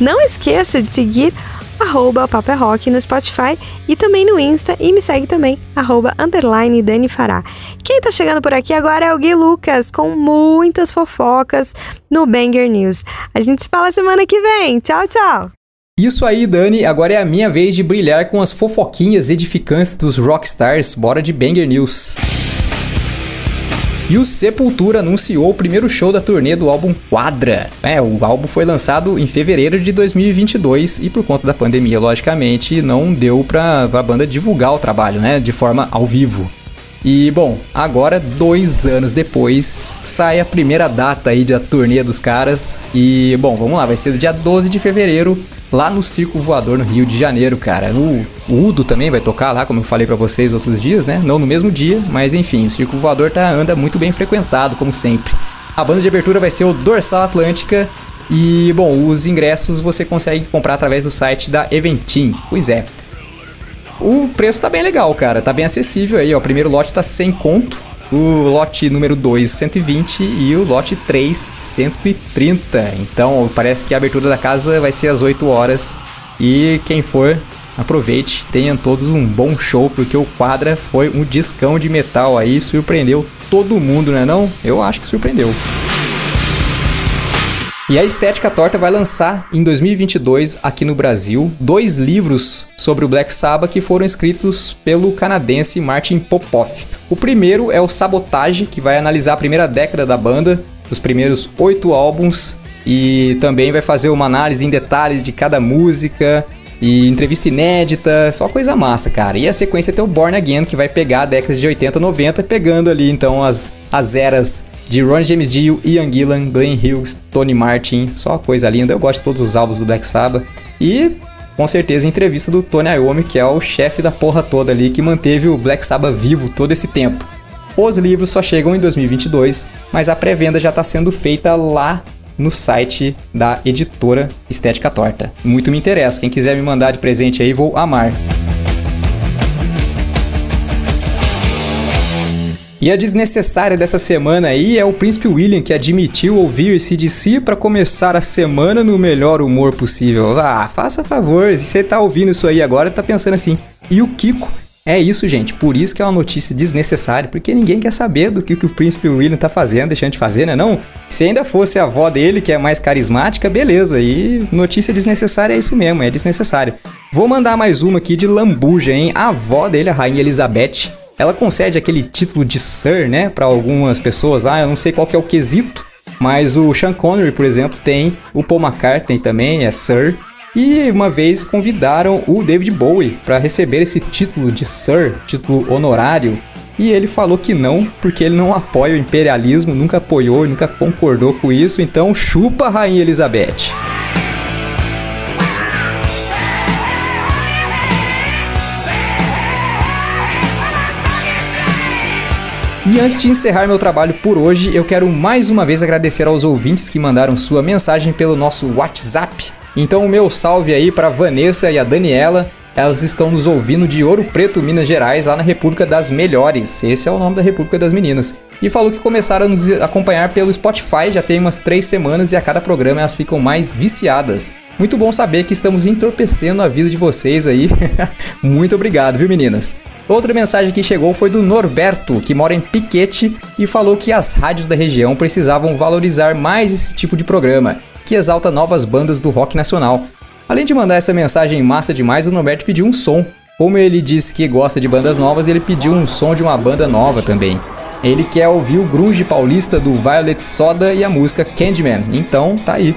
Não esqueça de seguir arroba Papo é Rock no Spotify e também no Insta e me segue também, arroba underline Dani Fará. Quem tá chegando por aqui agora é o Gui Lucas, com muitas fofocas no Banger News. A gente se fala semana que vem. Tchau, tchau! Isso aí, Dani. Agora é a minha vez de brilhar com as fofoquinhas edificantes dos Rockstars. Bora de Banger News. E o Sepultura anunciou o primeiro show da turnê do álbum Quadra. É, o álbum foi lançado em fevereiro de 2022 e por conta da pandemia, logicamente, não deu pra, pra banda divulgar o trabalho, né, de forma ao vivo. E bom, agora, dois anos depois, sai a primeira data aí da turnê dos caras. E bom, vamos lá, vai ser dia 12 de fevereiro, lá no Circo Voador no Rio de Janeiro, cara. O, Udo também vai tocar lá, como eu falei pra vocês outros dias, né? Não no mesmo dia, mas enfim, o Circo Voador tá, anda muito bem frequentado, como sempre. A banda de abertura vai ser o Dorsal Atlântica. E bom, os ingressos você consegue comprar através do site da Eventim. Pois é. O preço tá bem legal, cara. Tá bem acessível aí, ó. O primeiro lote tá 100 conto. O lote número 2, 120 e o lote 3, 130. Então, parece que a abertura da casa vai ser às 8 horas. E quem for, aproveite, tenham todos um bom show, porque o Quadra foi um discão de metal aí, surpreendeu todo mundo, né não? Eu acho que surpreendeu. E a Estética Torta vai lançar em 2022 aqui no Brasil dois livros sobre o Black Sabbath que foram escritos pelo canadense Martin Popoff. O primeiro é o Sabotage, que vai analisar a primeira década da banda, os primeiros oito álbuns, e também vai fazer uma análise em detalhes de cada música e entrevista inédita, só coisa massa, cara. E a sequência tem o Born Again, que vai pegar a década de 80 90, pegando ali então as, as eras de Ron James Dio, Ian Gillan, Glenn Hughes, Tony Martin, só coisa linda. Eu gosto de todos os álbuns do Black Sabbath. E com certeza entrevista do Tony Iommi, que é o chefe da porra toda ali, que manteve o Black Sabbath vivo todo esse tempo. Os livros só chegam em 2022, mas a pré-venda já está sendo feita lá no site da editora Estética Torta. Muito me interessa, quem quiser me mandar de presente aí, vou amar. E a desnecessária dessa semana aí é o Príncipe William, que admitiu ouvir CDC para começar a semana no melhor humor possível. Ah, faça favor, se você tá ouvindo isso aí agora, tá pensando assim. E o Kiko? É isso, gente. Por isso que é uma notícia desnecessária, porque ninguém quer saber do que, que o Príncipe William tá fazendo, deixando de fazer, né não? Se ainda fosse a avó dele, que é mais carismática, beleza. E notícia desnecessária é isso mesmo, é desnecessário. Vou mandar mais uma aqui de lambuja, hein? A avó dele, a Rainha Elizabeth, ela concede aquele título de Sir, né, para algumas pessoas lá, eu não sei qual que é o quesito, mas o Sean Connery, por exemplo, tem, o Paul McCartney também é Sir, E uma vez convidaram o David Bowie para receber esse título de Sir, título honorário. E ele falou que não, porque ele não apoia o imperialismo, nunca apoiou nunca concordou com isso. Então, chupa, Rainha Elizabeth. E antes de encerrar meu trabalho por hoje, eu quero mais uma vez agradecer aos ouvintes que mandaram sua mensagem pelo nosso WhatsApp. Então, o meu salve aí para Vanessa e a Daniela. Elas estão nos ouvindo de Ouro Preto, Minas Gerais, lá na República das Melhores. Esse é o nome da República das Meninas. E falou que começaram a nos acompanhar pelo Spotify já tem umas três semanas e a cada programa elas ficam mais viciadas. Muito bom saber que estamos entorpecendo a vida de vocês aí. Muito obrigado, viu meninas? Outra mensagem que chegou foi do Norberto, que mora em Piquete e falou que as rádios da região precisavam valorizar mais esse tipo de programa, que exalta novas bandas do rock nacional. Além de mandar essa mensagem massa demais, o Norberto pediu um som. Como ele disse que gosta de bandas novas, ele pediu um som de uma banda nova também. Ele quer ouvir o grunge paulista do Violet Soda e a música Candyman. Então, tá aí.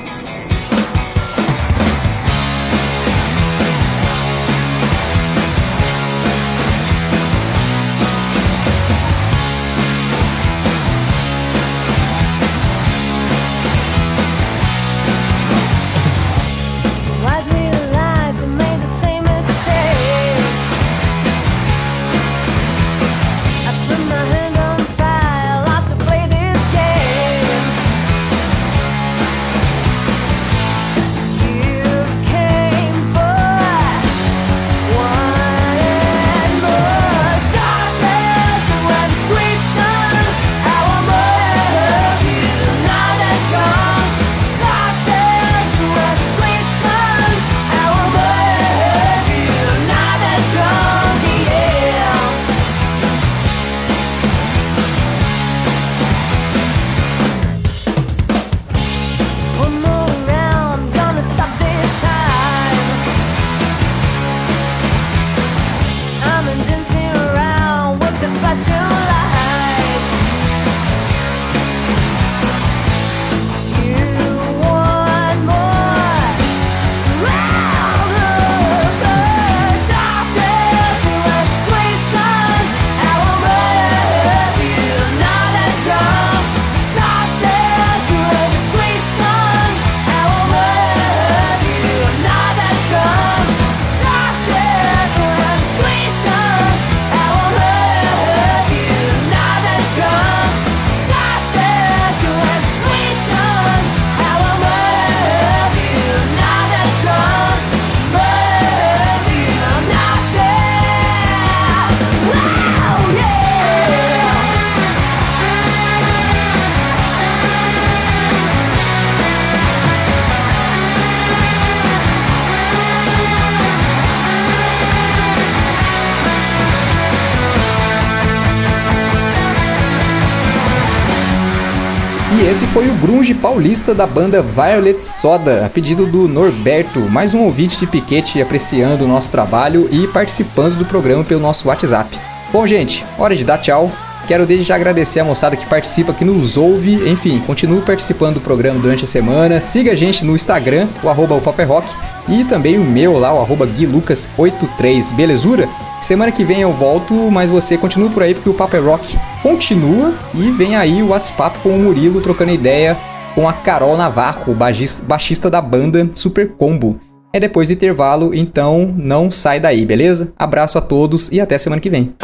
Grunge paulista da banda Violet Soda, a pedido do Norberto, mais um ouvinte de Piquete apreciando o nosso trabalho e participando do programa pelo nosso WhatsApp. Bom, gente, hora de dar tchau. Quero desde já agradecer a moçada que participa, que nos ouve. Enfim, continue participando do programa durante a semana. Siga a gente no Instagram, o arroba o Papo é Rock, e também o meu lá, o arroba guilucas83, belezura? Semana que vem eu volto, mas você continua por aí porque o Papo é Rock continua e vem aí o WhatsApp com o Murilo trocando ideia com a Carol Navarro, baixista da banda Super Combo. É depois do intervalo, então não sai daí, beleza? Abraço a todos e até semana que vem.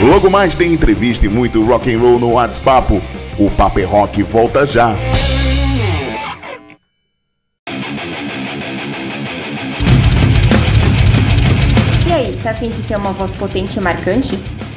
Logo mais tem entrevista e muito rock and roll no WhatsApp. O Papo é Rock volta já. E aí, tá afim de ter uma voz potente e marcante?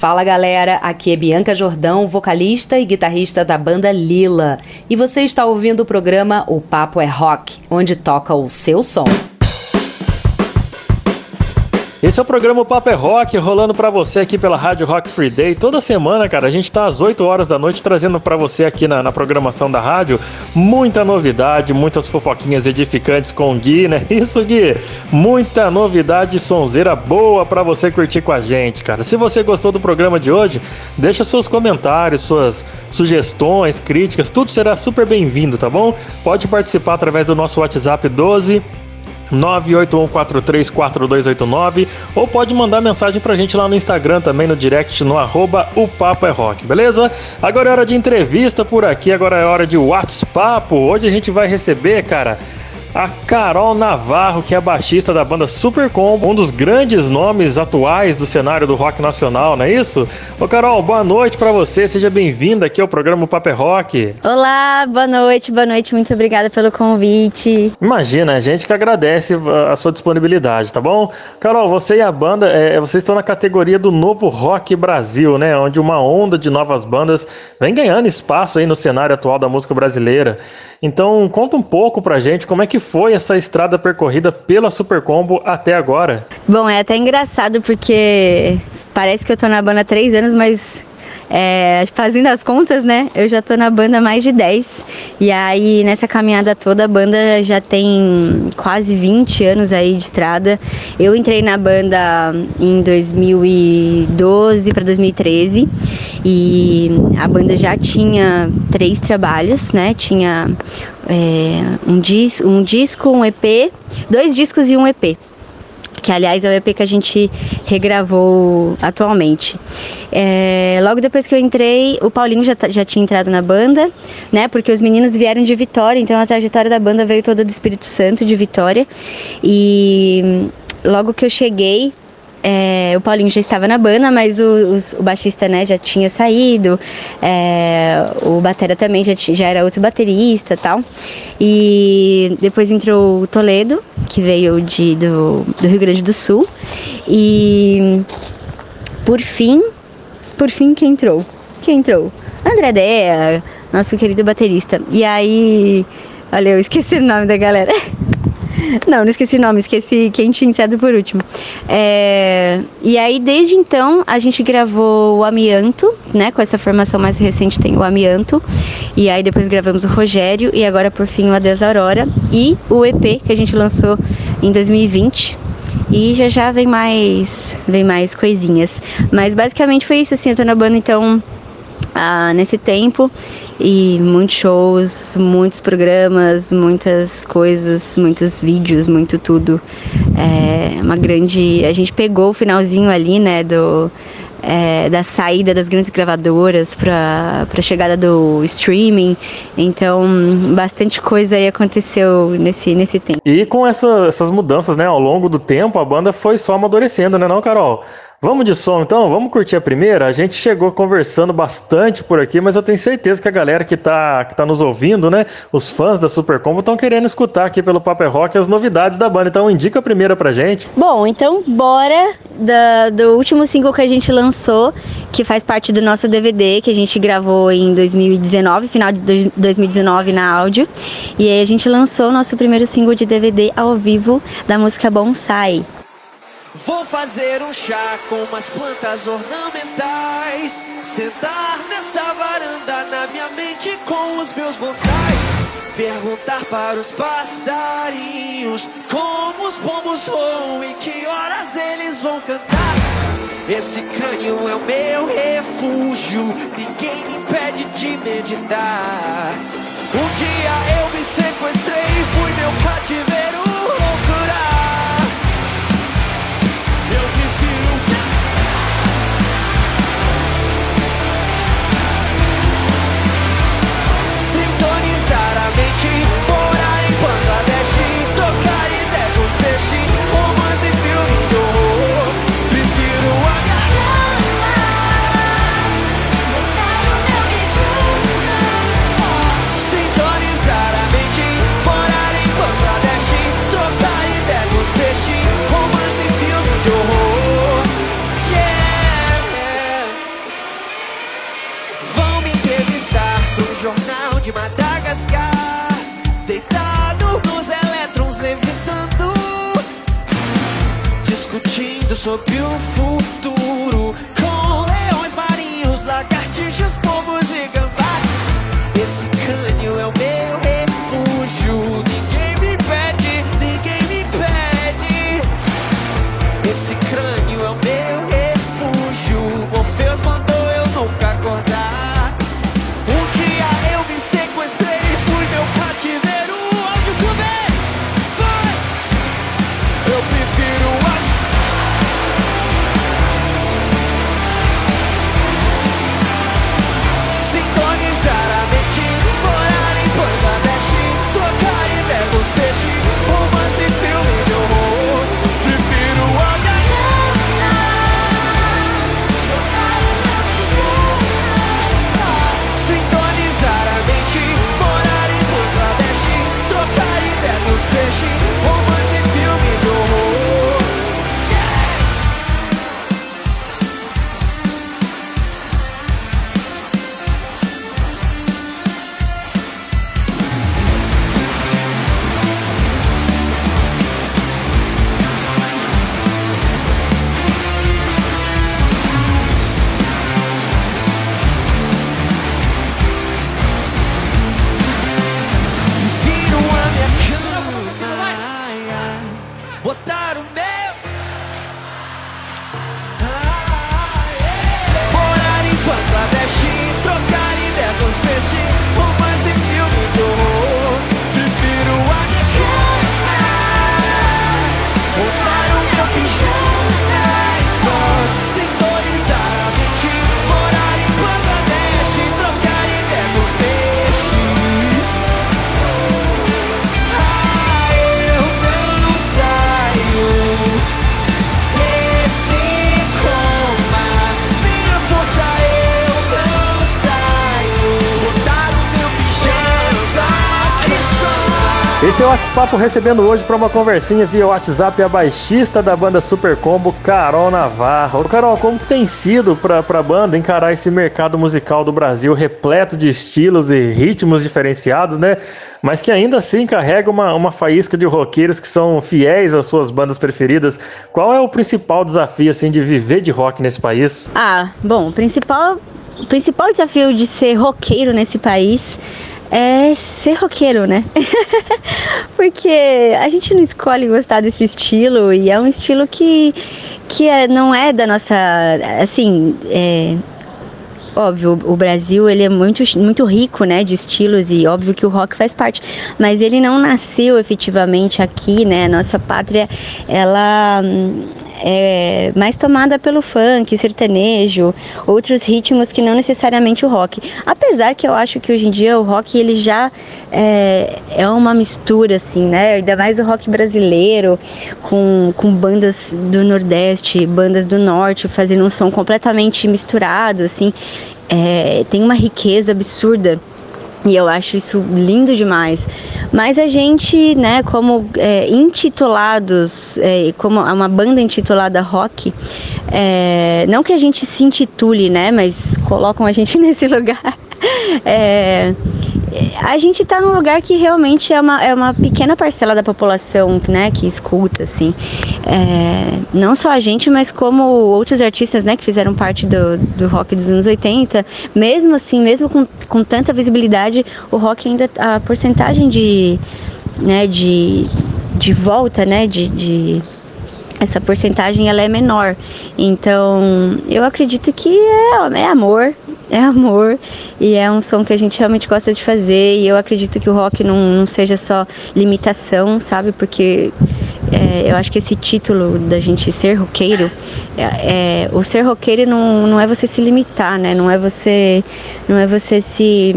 Fala galera, aqui é Bianca Jordão, vocalista e guitarrista da banda Lila. E você está ouvindo o programa O Papo é Rock, onde toca o seu som. Esse é o programa Papo é Rock, rolando pra você aqui pela Rádio Rock Free Day. Toda semana, cara, a gente tá às 8 horas da noite trazendo pra você aqui na, na programação da rádio muita novidade, muitas fofoquinhas edificantes com o Gui, né? Isso, Gui? Muita novidade sonzeira boa pra você curtir com a gente, cara. Se você gostou do programa de hoje, deixa seus comentários, suas sugestões, críticas, tudo será super bem-vindo, tá bom? Pode participar através do nosso WhatsApp 12 981434289 ou pode mandar mensagem pra gente lá no Instagram também no direct no arroba o Papo é Rock, beleza? Agora é hora de entrevista por aqui, agora é hora de WhatsApp. Hoje a gente vai receber, cara, a Carol Navarro, que é baixista da banda Super Combo, um dos grandes nomes atuais do cenário do rock nacional, não é isso? Ô Carol, boa noite pra você, seja bem-vinda aqui ao programa Papo é Rock. Olá, boa noite, boa noite, muito obrigada pelo convite. Imagina, a gente que agradece a sua disponibilidade, tá bom? Carol, você e a banda, é, vocês estão na categoria do Novo Rock Brasil, né? Onde uma onda de novas bandas vem ganhando espaço aí no cenário atual da música brasileira. Então, conta um pouco pra gente como é que foi essa estrada percorrida pela Super Combo até agora. Bom, é até engraçado porque parece que eu tô na banda há três anos, mas é, fazendo as contas, né? Eu já tô na banda há mais de 10. E aí, nessa caminhada toda, a banda já tem quase 20 anos aí de estrada. Eu entrei na banda em 2012 para 2013 e a banda já tinha três trabalhos, né? Tinha é, um, dis um disco, um EP, dois discos e um EP que aliás é o EP que a gente regravou atualmente. É, logo depois que eu entrei, o Paulinho já, já tinha entrado na banda, né? Porque os meninos vieram de Vitória, então a trajetória da banda veio toda do Espírito Santo, de Vitória. E logo que eu cheguei, é, o Paulinho já estava na banda, mas o, os- o baixista né, já tinha saído, é, o batera também já, já era outro baterista tal. E depois entrou o Toledo, que veio de, do, do Rio Grande do Sul. E por fim, por fim, quem entrou? Quem entrou? André Dea, nosso querido baterista. E aí, olha, eu esqueci o nome da galera. Não, não esqueci o nome, esqueci quem tinha entrado por último. É, e aí, desde então, a gente gravou o Amianto, né? Com essa formação mais recente tem o Amianto. E aí depois gravamos o Rogério e agora por fim o Adeus Aurora. E o EP que a gente lançou em 2020. E já já vem mais, vem mais coisinhas. Mas basicamente foi isso, assim, eu tô na banda então ah, nesse tempo e muitos shows, muitos programas, muitas coisas, muitos vídeos, muito tudo. É uma grande. A gente pegou o finalzinho ali, né, do. é, da saída das grandes gravadoras para a chegada do streaming, então bastante coisa aí aconteceu nesse, nesse tempo. E com essa- essas mudanças, né, ao longo do tempo, a banda foi só amadurecendo, né, não, Carol? Vamos de som então? Vamos curtir a primeira? A gente chegou conversando bastante por aqui, mas eu tenho certeza que a galera que tá, que tá nos ouvindo, né, os fãs da Super Combo estão querendo escutar aqui pelo Paper Rock as novidades da banda. Então indica a primeira pra gente. Bom, então bora da- do último single que a gente lançou, que faz parte do nosso DVD, que a gente gravou em 2019, final de dois- 2019 na áudio. E aí a gente lançou o nosso primeiro single de DVD ao vivo da música Bonsai. Vou fazer um chá com umas plantas ornamentais. Sentar nessa varanda na minha mente com os meus bonsais. Perguntar para os passarinhos como os pombos voam e que horas eles vão cantar. Esse crânio é o meu refúgio, ninguém me impede de meditar. Um dia eu me sequestrei e fui meu cativeiro sobre o só. Esse o WhatsApp recebendo hoje para uma conversinha via WhatsApp a baixista da banda Super Combo, Carol Navarro. Carol, como tem sido para a banda encarar esse mercado musical do Brasil repleto de estilos e ritmos diferenciados, né? Mas que ainda assim carrega uma, uma faísca de roqueiros que são fiéis às suas bandas preferidas. Qual é o principal desafio assim de viver de rock nesse país? Ah, bom, o principal, o principal desafio de ser roqueiro nesse país é ser roqueiro, né? Porque a gente não escolhe gostar desse estilo e é um estilo que, que é, não é da nossa. Assim, é, Óbvio, o Brasil ele é muito, muito rico, né, de estilos e óbvio que o rock faz parte, mas ele não nasceu efetivamente aqui, né? Nossa pátria, ela é mais tomada pelo funk, sertanejo, outros ritmos que não necessariamente o rock. Apesar que eu acho que hoje em dia o rock ele já é, é uma mistura, assim, né? Ainda mais o rock brasileiro, com, com bandas do Nordeste, bandas do Norte, fazendo um som completamente misturado, assim. É, tem uma riqueza absurda. E eu acho isso lindo demais. Mas a gente, né, como é, intitulados, é, como uma banda intitulada rock, é, não que a gente se intitule, né, mas colocam a gente nesse lugar. É, a gente tá num lugar que realmente é uma, é uma pequena parcela da população, né, que escuta, assim. É, não só a gente, mas como outros artistas, né, que fizeram parte do, do rock dos anos 80. Mesmo assim, mesmo com, com tanta visibilidade, o rock ainda, a porcentagem de, né, de, de volta, né, de, de essa porcentagem ela é menor. Então, eu acredito que é, é amor, é amor e é um som que a gente realmente gosta de fazer. E eu acredito que o rock não, não seja só limitação, sabe? Porque é, eu acho que esse título da gente ser roqueiro, é, é, o ser roqueiro não, não é você se limitar, né? Não é você, não é você se,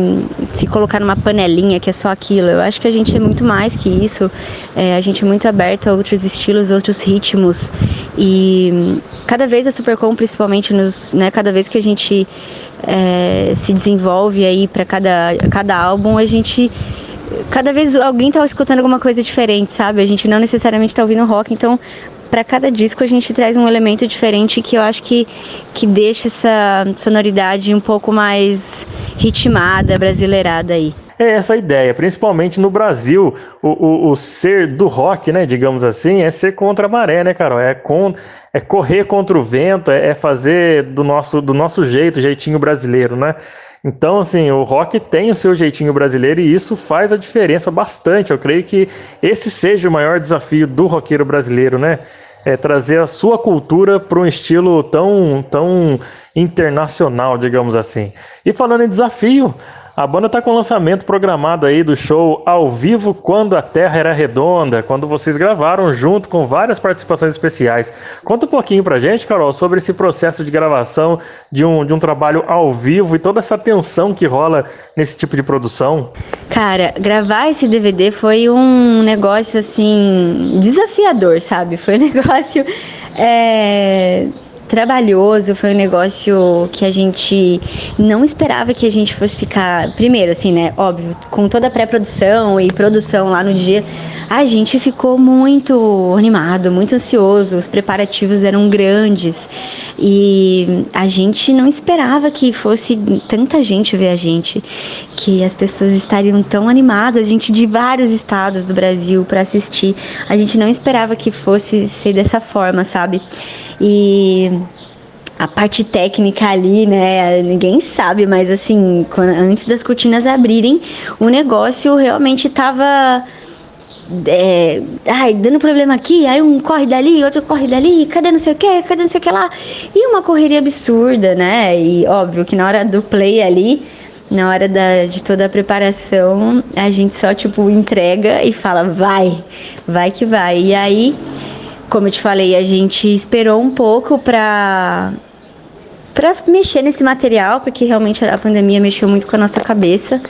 se colocar numa panelinha que é só aquilo. Eu acho que a gente é muito mais que isso. É, a gente é muito aberto a outros estilos, outros ritmos e cada vez a Supercom, principalmente nos, né? Cada vez que a gente é, se desenvolve aí para cada cada álbum, a gente cada vez alguém tá escutando alguma coisa diferente, sabe? A gente não necessariamente tá ouvindo rock, então para cada disco a gente traz um elemento diferente que eu acho que, que deixa essa sonoridade um pouco mais ritmada, brasileirada aí. É essa ideia, principalmente no Brasil, o, o, o ser do rock, né, digamos assim, é ser contra a maré, né, Carol? É, com, é correr contra o vento, é, é fazer do nosso, do nosso jeito, jeitinho brasileiro, né? Então, assim, o rock tem o seu jeitinho brasileiro e isso faz a diferença bastante. Eu creio que esse seja o maior desafio do roqueiro brasileiro, né? É trazer a sua cultura para um estilo tão, tão internacional, digamos assim. E falando em desafio, a banda tá com o lançamento programado aí do show ao vivo quando a Terra era redonda, quando vocês gravaram junto com várias participações especiais. Conta um pouquinho pra gente, Carol, sobre esse processo de gravação de um, de um trabalho ao vivo e toda essa tensão que rola nesse tipo de produção. Cara, gravar esse DVD foi um negócio assim desafiador, sabe? Foi um negócio é, trabalhoso, foi um negócio que a gente não esperava que a gente fosse ficar. Primeiro, assim, né? Óbvio, com toda a pré-produção e produção lá no dia, a gente ficou muito animado, muito ansioso. Os preparativos eram grandes e a gente não esperava que fosse tanta gente ver a gente, que as pessoas estariam tão animadas, gente de vários estados do Brasil para assistir. A gente não esperava que fosse ser dessa forma, sabe? E a parte técnica ali, né? Ninguém sabe, mas assim, quando- antes das cortinas abrirem, o negócio realmente tava. é, ai, dando problema aqui, aí um corre dali, outro corre dali, cadê não sei o que, cadê não sei o que lá? E uma correria absurda, né? E óbvio que na hora do play ali, na hora da, de toda a preparação, a gente só, tipo, entrega e fala, vai, vai que vai. E aí, como eu te falei, a gente esperou um pouco pra para mexer nesse material, porque realmente a pandemia mexeu muito com a nossa cabeça.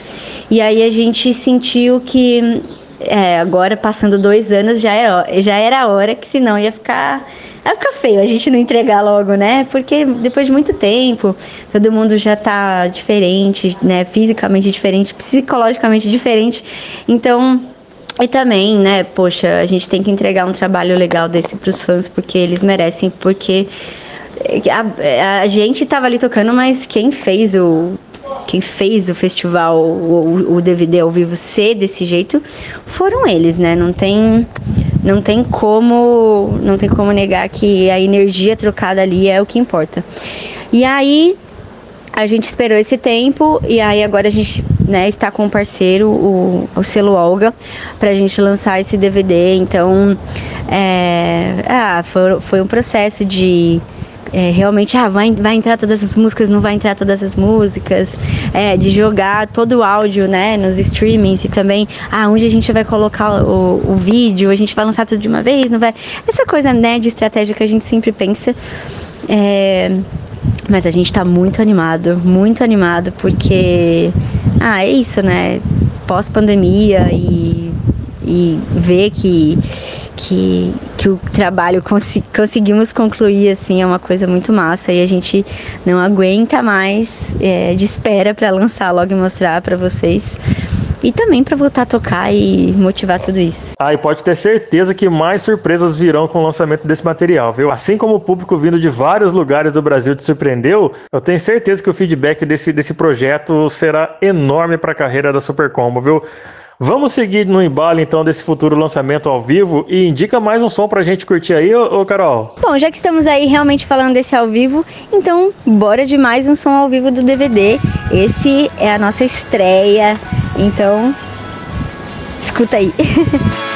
E aí a gente sentiu que é, agora, passando dois anos, já era, já era a hora que senão ia ficar, ia ficar feio a gente não entregar logo, né? Porque depois de muito tempo, todo mundo já tá diferente, né? Fisicamente diferente, psicologicamente diferente. Então, e também, né, poxa, a gente tem que entregar um trabalho legal desse pros fãs, porque eles merecem, porque a, a gente tava ali tocando, mas quem fez o quem fez o festival, o, o DVD ao vivo ser desse jeito, foram eles, né? Não tem não tem como não tem como negar que a energia trocada ali é o que importa. E aí a gente esperou esse tempo e aí agora a gente né, está com um parceiro, o, o selo Olga, pra gente lançar esse DVD. Então, é, ah, foi, foi um processo de é, realmente, ah, vai, vai entrar todas as músicas, não vai entrar todas as músicas, é, de jogar todo o áudio, né, nos streamings e também, ah, onde a gente vai colocar o, o vídeo, a gente vai lançar tudo de uma vez, não vai... Essa coisa, né, de estratégia que a gente sempre pensa. É, mas a gente tá muito animado, muito animado, porque, ah, é isso, né, pós-pandemia e, e ver que que, que o trabalho consi conseguimos concluir assim é uma coisa muito massa e a gente não aguenta mais é, de espera para lançar logo e mostrar para vocês e também para voltar a tocar e motivar tudo isso. Ah, e pode ter certeza que mais surpresas virão com o lançamento desse material, viu? Assim como o público vindo de vários lugares do Brasil te surpreendeu, eu tenho certeza que o feedback desse, desse projeto será enorme para a carreira da Super Combo, viu? Vamos seguir no embalo então desse futuro lançamento ao vivo e indica mais um som pra gente curtir aí, ô, ô Carol. Bom, já que estamos aí realmente falando desse ao vivo, então bora de mais um som ao vivo do DVD. Esse é a nossa estreia, então escuta aí.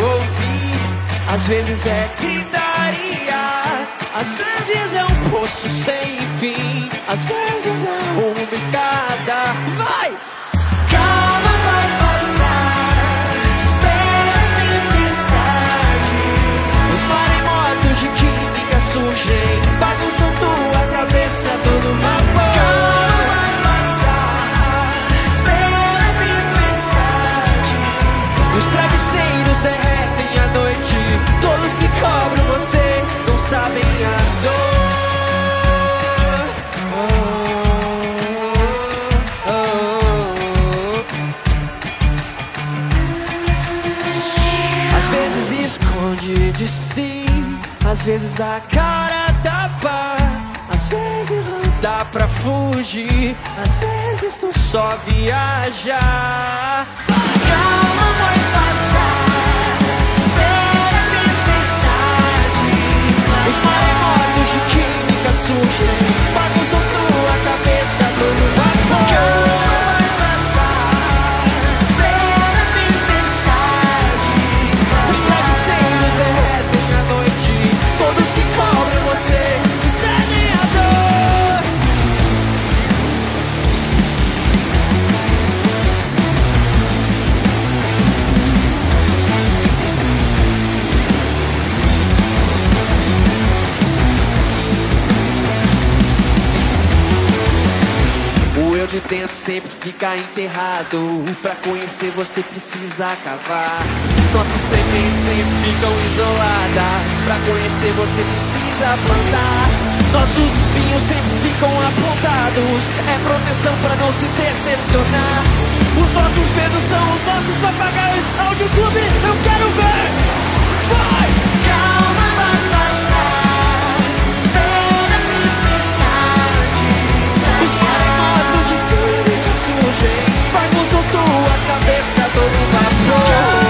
ouvir, às vezes é gritaria. Às vezes é um poço sem fim, às vezes é uma escada. Vai! Calma, vai passar. Espera a tempestade. Os maremotos de química surgem, bagunçam tua cabeça todo vapor. De si. Às vezes dá cara tapa, às vezes não dá pra fugir, às vezes tu só viaja. Calma, vai passar. Espera a tempestade. Os maremotos de química surgem, bagunçam tua cabeça todo vapor. Calma, eu de dentro sempre fica enterrado. Pra conhecer você precisa cavar. Nossas sementes sempre ficam isoladas. Pra conhecer você precisa plantar. Nossos espinhos sempre ficam apontados. É proteção pra não se decepcionar. Os nossos medos são os nossos papagaios. Áudio clube, eu quero ver. Vai! Cabeça todo vapor.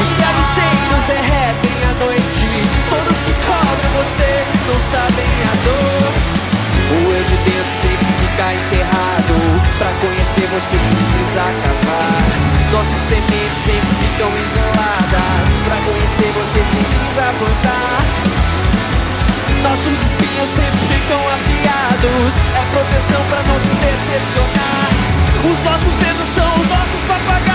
Os travesseiros derretem à noite. Todos que cobrem você não sabem a dor. O eu de dentro sempre fica enterrado. Pra conhecer você precisa cavar. Nossas sementes sempre ficam isoladas. Pra conhecer você precisa plantar nossos espinhos sempre ficam afiados. É proteção pra não se decepcionar. Os nossos dedos são os nossos papagaios.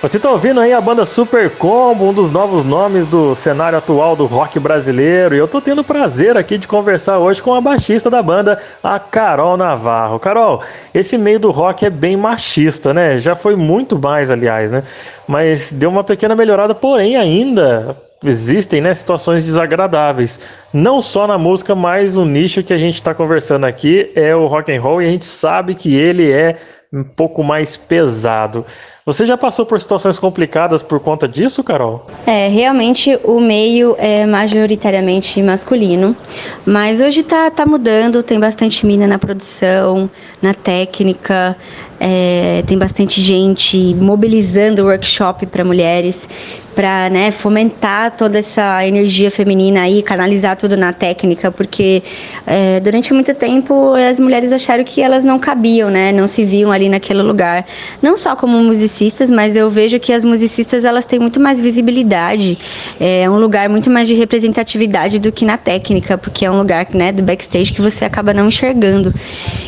Você tá ouvindo aí a banda Super Combo, um dos novos nomes do cenário atual do rock brasileiro. E eu tô tendo o prazer aqui de conversar hoje com a baixista da banda, a Carol Navarro. Carol, esse meio do rock é bem machista, né? Já foi muito mais, aliás, né? Mas deu uma pequena melhorada, porém ainda existem né, situações desagradáveis. Não só na música, mas no nicho que a gente está conversando aqui é o rock and roll e a gente sabe que ele é um pouco mais pesado. Você já passou por situações complicadas por conta disso, Carol? É, realmente o meio é majoritariamente masculino, mas hoje tá, tá mudando, tem bastante mina na produção, na técnica, é, tem bastante gente mobilizando workshop para mulheres, para né, fomentar toda essa energia feminina aí, canalizar tudo na técnica, porque é, durante muito tempo as mulheres acharam que elas não cabiam, né, não se viam ali naquele lugar, não só como musicistas, mas eu vejo que as musicistas elas têm muito mais visibilidade, é um lugar muito mais de representatividade do que na técnica, porque é um lugar né, do backstage que você acaba não enxergando.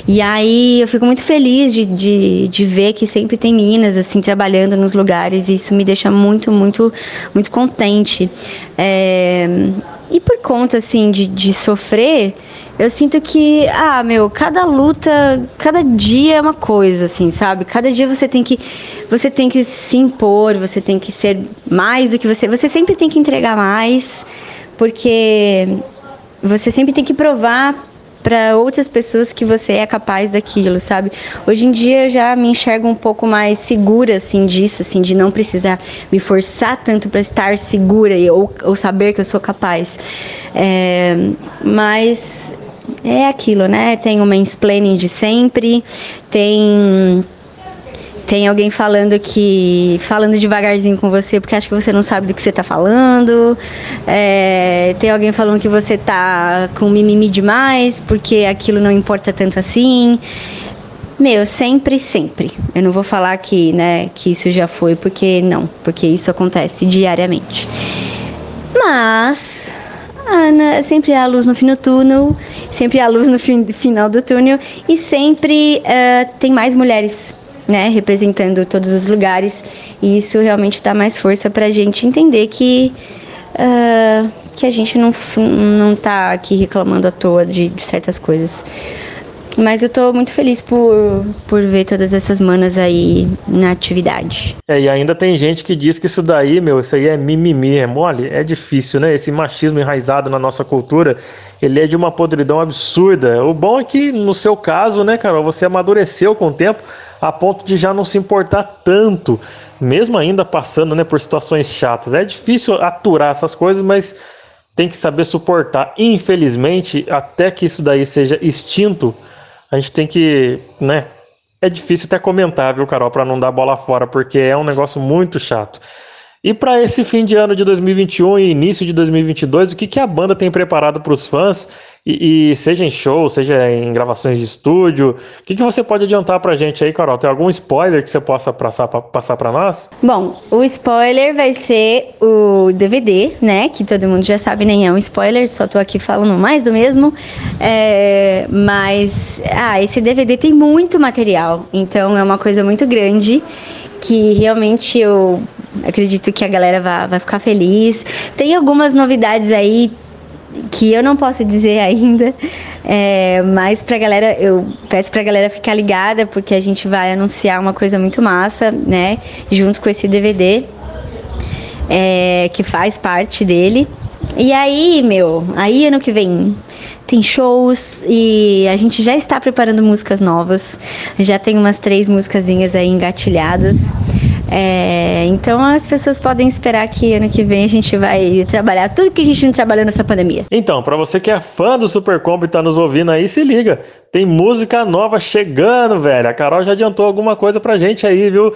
E aí eu fico muito feliz de, de, de ver que sempre tem meninas assim trabalhando nos lugares, e isso me deixa muito, muito, muito contente. É, e por conta assim de, de sofrer, eu sinto que, ah, meu, cada luta, cada dia é uma coisa, assim, sabe? Cada dia você tem que, você tem que se impor, você tem que ser mais do que você, você sempre tem que entregar mais, porque você sempre tem que provar para outras pessoas que você é capaz daquilo, sabe? Hoje em dia eu já me enxergo um pouco mais segura assim disso, assim, de não precisar me forçar tanto para estar segura e, ou, ou saber que eu sou capaz. É, mas é aquilo, né? Tem o mansplaining de sempre, tem tem alguém falando que. falando devagarzinho com você porque acha que você não sabe do que você tá falando. É, tem alguém falando que você tá com mimimi demais porque aquilo não importa tanto assim. Meu, sempre, sempre. Eu não vou falar que, né, que isso já foi, porque não, porque isso acontece diariamente. Mas Ana, sempre há luz no fim do túnel, sempre há luz no fim, final do túnel e sempre eh, tem mais mulheres né, representando todos os lugares e isso realmente dá mais força para a gente entender que ah, que a gente não não tá aqui reclamando à toa de, de certas coisas. Mas eu tô muito feliz por, por ver todas essas manas aí na atividade. É, e ainda tem gente que diz que isso daí, meu, isso aí é mimimi, é mole, é difícil, né? Esse machismo enraizado na nossa cultura, ele é de uma podridão absurda. O bom é que, no seu caso, né, Carol, você amadureceu com o tempo a ponto de já não se importar tanto, mesmo ainda passando, né, por situações chatas. É difícil aturar essas coisas, mas tem que saber suportar. Infelizmente, até que isso daí seja extinto, a gente tem que, né? É difícil até comentar, viu, Carol, para não dar bola fora, porque é um negócio muito chato. E para esse fim de ano de 2021 e início de 2022, o que, que a banda tem preparado para os fãs? E, e seja em show, seja em gravações de estúdio, o que, que você pode adiantar para a gente aí, Carol? Tem algum spoiler que você possa passar para nós? Bom, o spoiler vai ser o DVD, né? Que todo mundo já sabe, nem é um spoiler, só tô aqui falando mais do mesmo. É, mas, ah, esse DVD tem muito material, então é uma coisa muito grande que realmente eu acredito que a galera vai, vai ficar feliz. Tem algumas novidades aí que eu não posso dizer ainda, é, mas pra galera, eu peço pra galera ficar ligada, porque a gente vai anunciar uma coisa muito massa, né, junto com esse DVD, é, que faz parte dele. E aí, meu, aí ano que vem tem shows e a gente já está preparando músicas novas. Já tem umas três musicazinhas aí engatilhadas. É, então as pessoas podem esperar que ano que vem a gente vai trabalhar tudo que a gente não trabalhou nessa pandemia. Então, para você que é fã do Super Combo e tá nos ouvindo aí, se liga. Tem música nova chegando, velho. A Carol já adiantou alguma coisa pra gente aí, viu?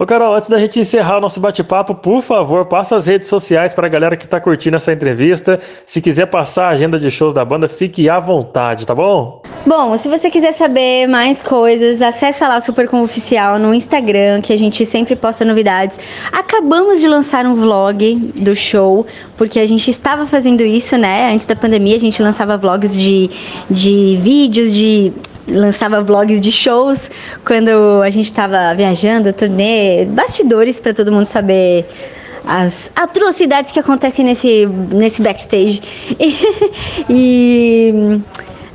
Ô Carol, antes da gente encerrar o nosso bate-papo, por favor, passa as redes sociais pra galera que tá curtindo essa entrevista. Se quiser passar a agenda de shows da banda, fique à vontade, tá bom? Bom, se você quiser saber mais coisas, acessa lá o Supercom Oficial no Instagram, que a gente sempre posta novidades. Acabamos de lançar um vlog do show, porque a gente estava fazendo isso, né? Antes da pandemia, a gente lançava vlogs de, de vídeos, de lançava vlogs de shows quando a gente estava viajando, turnê, bastidores para todo mundo saber as atrocidades que acontecem nesse, nesse backstage. e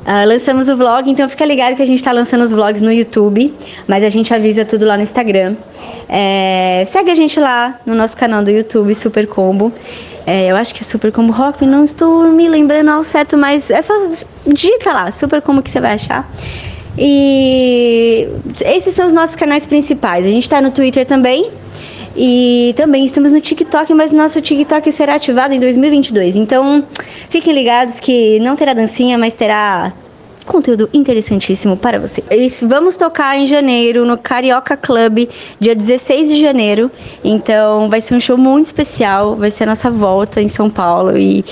ah, lançamos o vlog, então fica ligado que a gente está lançando os vlogs no YouTube, mas a gente avisa tudo lá no Instagram. É, segue a gente lá no nosso canal do YouTube, Super Combo. É, eu acho que é Super Combo Rock, não estou me lembrando ao certo, mas é só digita lá, Super Combo que você vai achar. E esses são os nossos canais principais. A gente está no Twitter também. E também estamos no TikTok, mas nosso TikTok será ativado em 2022. Então, fiquem ligados que não terá dancinha, mas terá conteúdo interessantíssimo para você. Vamos tocar em janeiro no Carioca Club, dia 16 de janeiro. Então vai ser um show muito especial, vai ser a nossa volta em São Paulo e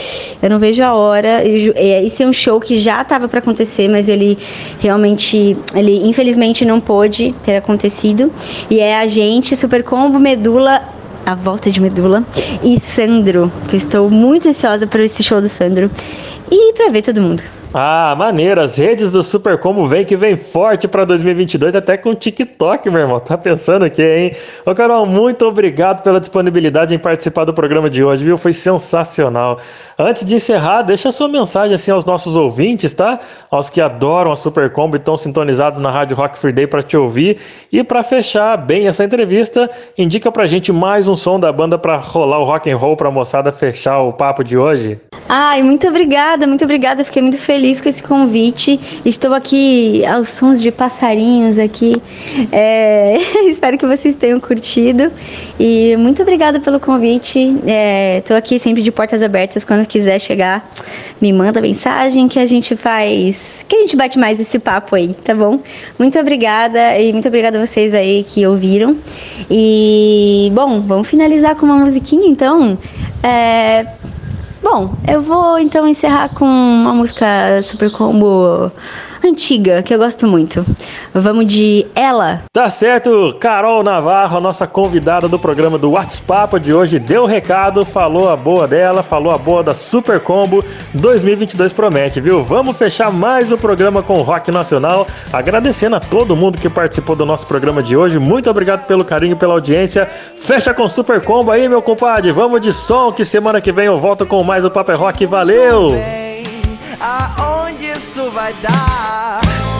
eu não vejo a hora. E Esse é um show que já estava para acontecer, mas ele realmente, ele infelizmente não pôde ter acontecido. E é a gente, Super Combo, Medula a volta de Medula e Sandro, que eu estou muito ansiosa para esse show do Sandro e para ver todo mundo. Ah, maneiro. As redes do Super Combo vem que vem forte pra 2022, até com o TikTok, meu irmão. Tá pensando o quê, hein? Ô, Carol, muito obrigado pela disponibilidade em participar do programa de hoje, viu? Foi sensacional. Antes de encerrar, deixa a sua mensagem assim aos nossos ouvintes, tá? Aos que adoram a Super Combo e estão sintonizados na Rádio Rock Free Day pra te ouvir. E pra fechar bem essa entrevista, indica pra gente mais um som da banda pra rolar o rock and roll pra moçada fechar o papo de hoje. Ai, muito obrigada, muito obrigada. Fiquei muito feliz com esse convite. Estou aqui aos sons de passarinhos aqui. É, espero que vocês tenham curtido. E muito obrigada pelo convite. Estou aqui sempre de portas abertas. Quando quiser chegar, me manda mensagem que a gente faz. Que a gente bate mais esse papo aí, tá bom? Muito obrigada e muito obrigada a vocês aí que ouviram. E, bom, vamos finalizar com uma musiquinha então. É, Bom, eu vou então encerrar com uma música super combo antiga, que eu gosto muito. Vamos de Ela. Tá certo, Carol Navarro, a nossa convidada do programa do WhatsApp de hoje, deu o recado, falou a boa dela, falou a boa da Super Combo 2022 promete, viu? Vamos fechar mais o programa com o Rock Nacional, agradecendo a todo mundo que participou do nosso programa de hoje. Muito obrigado pelo carinho, pela audiência. Fecha com Super Combo aí, meu compadre. Vamos de som, que semana que vem eu volto com mais o Paper Rock. Valeu! Aonde isso vai dar?